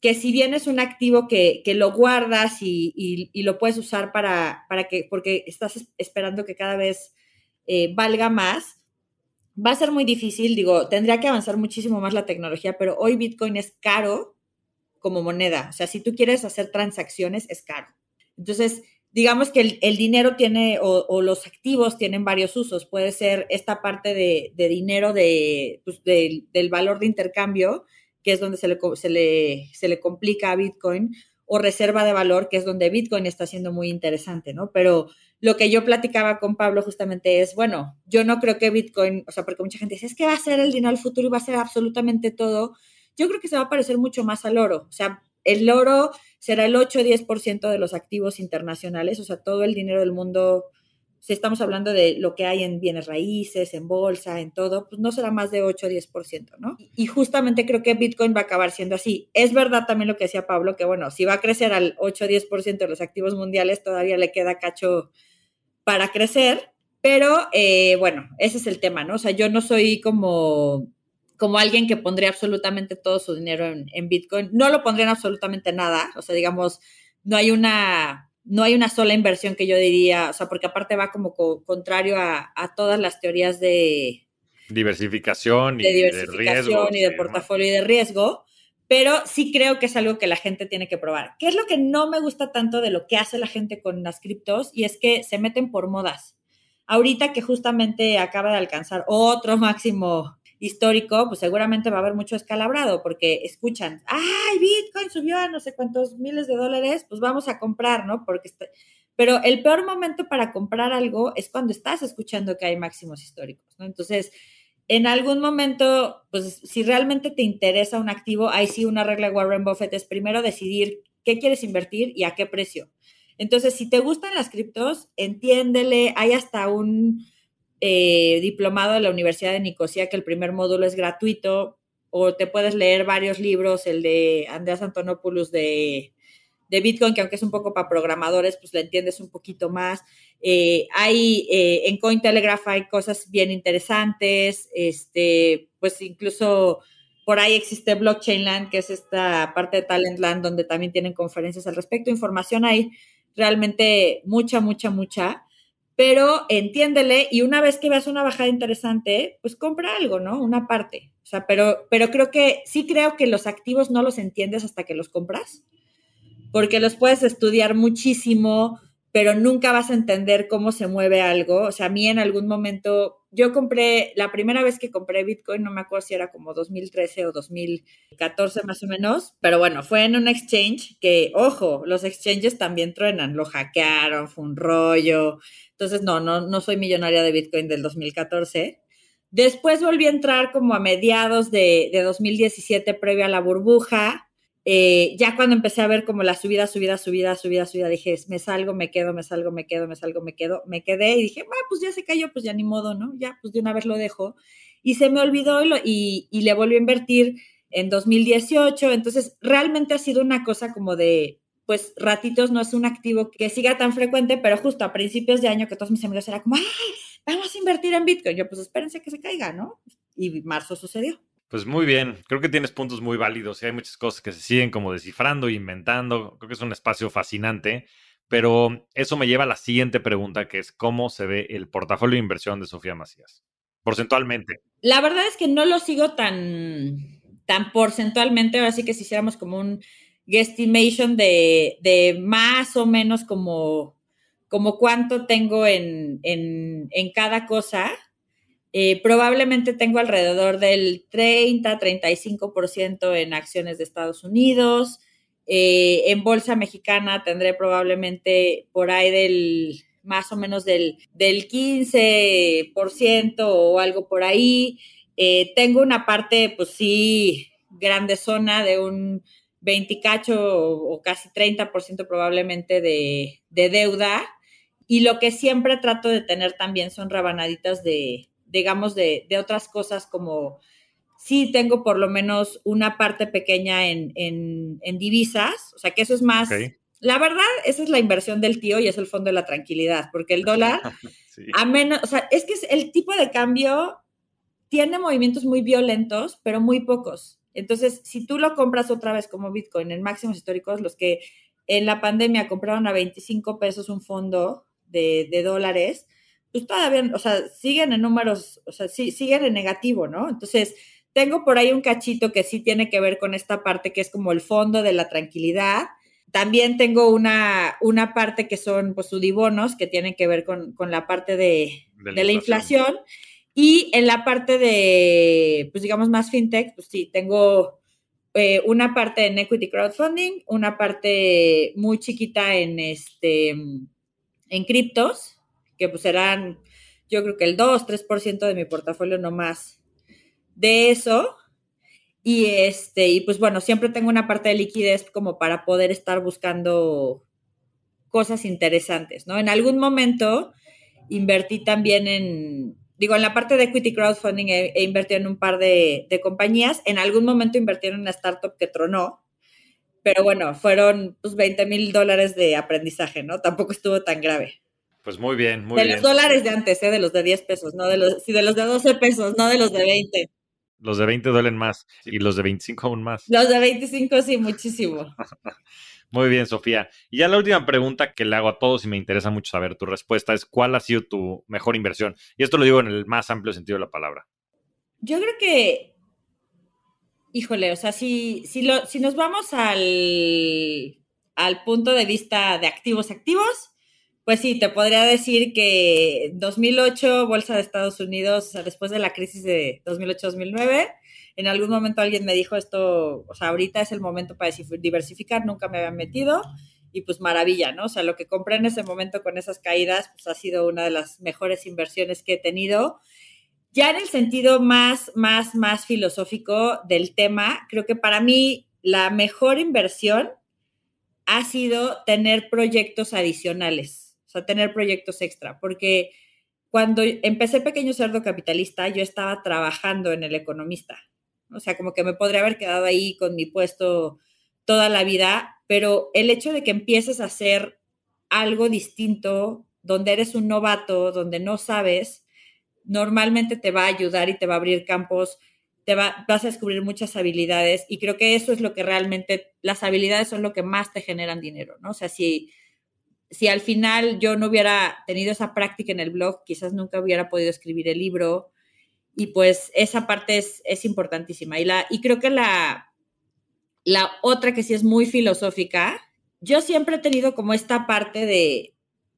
que si bien es un activo que, lo guardas y, lo puedes usar para, para, que, porque estás esperando que cada vez eh, valga más, va a ser muy difícil, digo, tendría que avanzar muchísimo más la tecnología, pero hoy Bitcoin es caro como moneda. O sea, si tú quieres hacer transacciones, es caro. Entonces, digamos que el, dinero tiene o, los activos tienen varios usos. Puede ser esta parte de, dinero pues, de, del valor de intercambio, que es donde se le, se, le, se le complica a Bitcoin, o reserva de valor, que es donde Bitcoin está siendo muy interesante, ¿no? Pero lo que yo platicaba con Pablo justamente es, bueno, yo no creo que Bitcoin, o sea, porque mucha gente dice, es que va a ser el dinero del futuro y va a ser absolutamente todo. Yo creo que se va a parecer mucho más al oro. O sea, el oro será el 8 o 10% de los activos internacionales, o sea, todo el dinero del mundo, si estamos hablando de lo que hay en bienes raíces, en bolsa, en todo, pues no será más de 8 o 10%, ¿no? Y justamente creo que Bitcoin va a acabar siendo así. Es verdad también lo que decía Pablo, que bueno, si va a crecer al 8 o 10% de los activos mundiales, todavía le queda cacho para crecer, pero eh, bueno, ese es el tema, ¿no? O sea, yo no soy como como alguien que pondría absolutamente todo su dinero en, Bitcoin. No lo pondría en absolutamente nada. O sea, digamos, no hay una, no hay una sola inversión que yo diría, o sea, porque aparte va como contrario a, todas las teorías de diversificación y de, diversificación y de portafolio y de riesgo, pero sí creo que es algo que la gente tiene que probar. ¿Qué es lo que no me gusta tanto de lo que hace la gente con las criptos? Y es que se meten por modas. Ahorita que justamente acaba de alcanzar otro máximo histórico, pues seguramente va a haber mucho escalabrado porque escuchan, ay, Bitcoin subió a no sé cuántos miles de dólares, pues vamos a comprar, ¿no? Porque pero el peor momento para comprar algo es cuando estás escuchando que hay máximos históricos, ¿no? Entonces, en algún momento, pues si realmente te interesa un activo, ahí sí una regla de Warren Buffett es primero decidir qué quieres invertir y a qué precio. Entonces, si te gustan las criptos, entiéndele, hay hasta un eh, diplomado de la Universidad de Nicosia que el primer módulo es gratuito, o te puedes leer varios libros, el de Andreas Antonopoulos de de Bitcoin, que aunque es un poco para programadores, pues le entiendes un poquito más. Eh, hay eh, en Cointelegraph hay cosas bien interesantes, este, pues incluso por ahí existe Blockchain Land, que es esta parte de Talent Land, donde también tienen conferencias al respecto. Información hay realmente mucha, mucha, mucha. Pero entiéndele y una vez que veas una bajada interesante, pues compra algo, ¿no? Una parte. O sea, pero, pero creo que sí creo que los activos no los entiendes hasta que los compras porque los puedes estudiar muchísimo, pero nunca vas a entender cómo se mueve algo. O sea, a mí en algún momento, yo compré, la primera vez que compré Bitcoin, no me acuerdo si era como 2013 o 2014 más o menos, pero bueno, fue en un exchange que, ojo, los exchanges también truenan, lo hackearon, fue un rollo. Entonces, no, no, no soy millonaria de Bitcoin del 2014. Después volví a entrar como a mediados de, de 2017, previo a la burbuja eh, ya cuando empecé a ver como la subida, subida, subida, subida, subida, dije, me salgo, me quedo, me salgo, me quedo, me salgo, me quedo, me quedé y dije, pues ya se cayó, pues ya ni modo, ¿no? Ya, pues de una vez lo dejo. Y se me olvidó y, y, le volví a invertir en 2018. Entonces, realmente ha sido una cosa como de, pues ratitos no es un activo que siga tan frecuente, pero justo a principios de año que todos mis amigos era como, ay, vamos a invertir en Bitcoin. Yo, pues espérense que se caiga, ¿no? Y marzo sucedió. Pues muy bien, creo que tienes puntos muy válidos y hay muchas cosas que se siguen como descifrando, inventando, creo que es un espacio fascinante, pero eso me lleva a la siguiente pregunta, que es cómo se ve el portafolio de inversión de Sofía Macías, porcentualmente. La verdad es que no lo sigo tan, tan porcentualmente, ahora sí que si hiciéramos como un guesstimation de, de más o menos como, como cuánto tengo en, en, en cada cosa, eh, probablemente tengo alrededor del 30-35% en acciones de Estados Unidos. Eh, en bolsa mexicana tendré probablemente por ahí del más o menos del, del 15% o algo por ahí. Eh, tengo una parte, pues sí, grande zona de un 20 cacho o, casi 30% probablemente de, de deuda. Y lo que siempre trato de tener también son rabanaditas de, digamos, de, otras cosas como sí tengo por lo menos una parte pequeña en, divisas, o sea que eso es más... La verdad, esa es la inversión del tío y es el fondo de la tranquilidad, porque el dólar, a menos, o sea, es que el tipo de cambio tiene movimientos muy violentos, pero muy pocos. Entonces, si tú lo compras otra vez como Bitcoin en máximos históricos, los que en la pandemia compraron a 25 pesos un fondo de, de dólares, pues todavía, o sea, siguen en números, o sea, sí, siguen en negativo, ¿no? Entonces, tengo por ahí un cachito que sí tiene que ver con esta parte que es como el fondo de la tranquilidad. También tengo una, una parte que son pues sudibonos que tienen que ver con, la parte de, la, inflación. Y en la parte de, pues digamos, más fintech, pues sí, tengo eh, una parte en equity crowdfunding, una parte muy chiquita en, este, en criptos, que pues serán, yo creo que el 2, 3% de mi portafolio no más de eso. Y este, y pues bueno, siempre tengo una parte de liquidez como para poder estar buscando cosas interesantes, ¿no? En algún momento invertí también en, digo, en la parte de equity crowdfunding he, invertido en un par de, de, compañías. En algún momento invertí en una startup que tronó, pero bueno, fueron pues 20 mil dólares de aprendizaje, ¿no? Tampoco estuvo tan grave. Pues muy bien, muy bien. De los dólares de antes, ¿eh? de los de 10 pesos, no de los, sí, de los de 12 pesos, no de los de 20. Los de 20 duelen más y los de 25 aún más. Los de 25 sí, muchísimo. Muy bien, Sofía. Y ya la última pregunta que le hago a todos y me interesa mucho saber tu respuesta es ¿cuál ha sido tu mejor inversión? Y esto lo digo en el más amplio sentido de la palabra. Yo creo que, híjole, o sea, si, si, lo, si nos vamos al, al punto de vista de activos activos, pues sí, te podría decir que 2008, Bolsa de Estados Unidos, o sea, después de la crisis de 2008-2009, en algún momento alguien me dijo esto, o sea, ahorita es el momento para diversificar, nunca me había metido y pues maravilla, ¿no? O sea, lo que compré en ese momento con esas caídas, pues ha sido una de las mejores inversiones que he tenido. Ya en el sentido más, más, más filosófico del tema, creo que para mí la mejor inversión ha sido tener proyectos adicionales, o sea, tener proyectos extra, porque cuando empecé Pequeño Cerdo Capitalista, yo estaba trabajando en El Economista. O sea, como que me podría haber quedado ahí con mi puesto toda la vida, pero el hecho de que empieces a hacer algo distinto, donde eres un novato, donde no sabes, normalmente te va a ayudar y te va a abrir campos, te va, vas a descubrir muchas habilidades y creo que eso es lo que realmente, las habilidades son lo que más te generan dinero, ¿no? O sea, si, si al final yo no hubiera tenido esa práctica en el blog, quizás nunca hubiera podido escribir el libro, y pues esa parte es, es importantísima. Y, la, y creo que la, la otra que sí es muy filosófica, yo siempre he tenido como esta parte de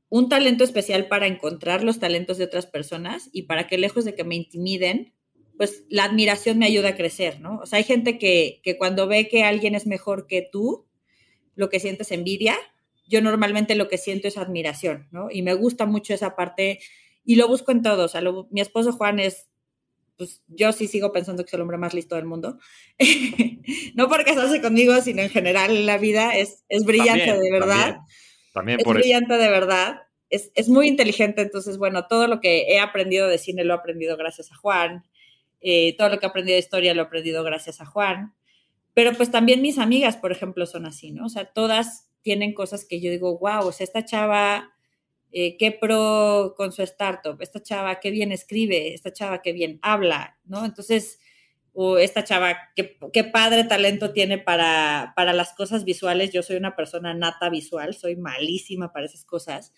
un talento especial para encontrar los talentos de otras personas y para que lejos de que me intimiden, pues la admiración me ayuda a crecer, ¿no? O sea, hay gente que, que cuando ve que alguien es mejor que tú, lo que sientes es envidia. Yo normalmente lo que siento es admiración, ¿no? Y me gusta mucho esa parte y lo busco en todos. O sea, mi esposo Juan es pues yo sí sigo pensando que es el hombre más listo del mundo. no porque casarse conmigo, sino en general en la vida, es, es brillante de verdad. También, es brillante de verdad. Es, es, muy inteligente, entonces, bueno, todo lo que he aprendido de cine lo he aprendido gracias a Juan. Eh, todo lo que he aprendido de historia lo he aprendido gracias a Juan. Pero pues también mis amigas, por ejemplo, son así, ¿no? O sea, todas tienen cosas que yo digo, wow, o sea, esta chava eh, qué pro con su startup, esta chava qué bien escribe, esta chava qué bien habla, ¿no? Entonces, o esta chava qué, qué padre talento tiene para, para las cosas visuales. Yo soy una persona nata visual, soy malísima para esas cosas,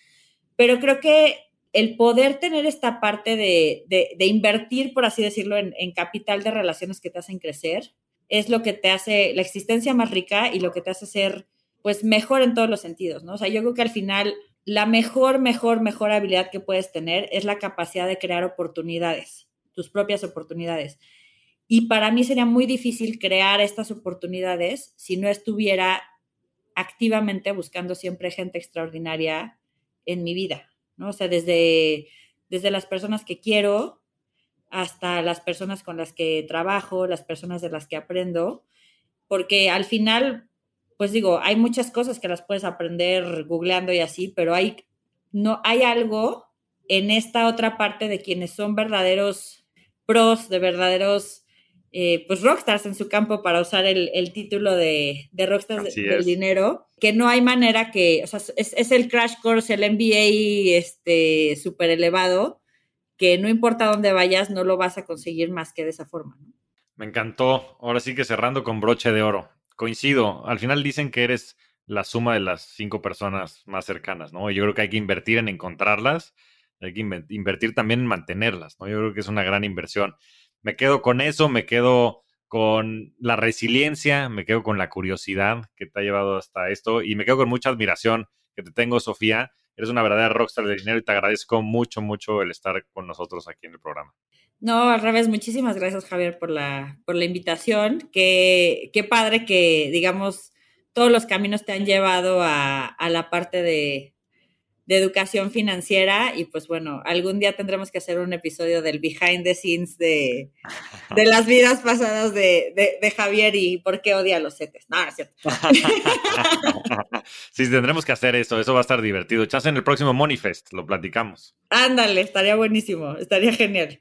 pero creo que el poder tener esta parte de, de, invertir, por así decirlo, en, en capital de relaciones que te hacen crecer, es lo que te hace la existencia más rica y lo que te hace ser, pues, mejor en todos los sentidos, ¿no? O sea, yo creo que al final la mejor, mejor, mejor habilidad que puedes tener es la capacidad de crear oportunidades, tus propias oportunidades. Y para mí sería muy difícil crear estas oportunidades si no estuviera activamente buscando siempre gente extraordinaria en mi vida, ¿no? O sea, desde, desde las personas que quiero hasta las personas con las que trabajo, las personas de las que aprendo, porque al final pues digo, hay muchas cosas que las puedes aprender googleando y así, pero hay, no, hay algo en esta otra parte de quienes son verdaderos pros, de verdaderos, eh, pues rockstars en su campo para usar el, título de, de rockstars del dinero, que no hay manera que, o sea, es, el crash course, el MBA este, súper elevado, que no importa dónde vayas, no lo vas a conseguir más que de esa forma. Me encantó. Ahora sí que cerrando con broche de oro coincido. Al final dicen que eres la suma de las cinco personas más cercanas, ¿no? Yo creo que hay que invertir en encontrarlas, hay que invertir también en mantenerlas, ¿no? Yo creo que es una gran inversión. Me quedo con eso, me quedo con la resiliencia, me quedo con la curiosidad que te ha llevado hasta esto y me quedo con mucha admiración que te tengo, Sofía. Eres una verdadera rockstar de dinero y te agradezco mucho, mucho el estar con nosotros aquí en el programa. No, al revés, muchísimas gracias Javier por la, por la invitación. Qué, qué padre que, digamos, todos los caminos te han llevado a, a la parte de, de, educación financiera y pues bueno, algún día tendremos que hacer un episodio del behind the scenes de, de las vidas pasadas de, de, Javier y por qué odia a los CETES. No, es cierto. sí, tendremos que hacer eso, eso va a estar divertido. Chas en el próximo Monifest, lo platicamos. Ándale, estaría buenísimo, estaría genial.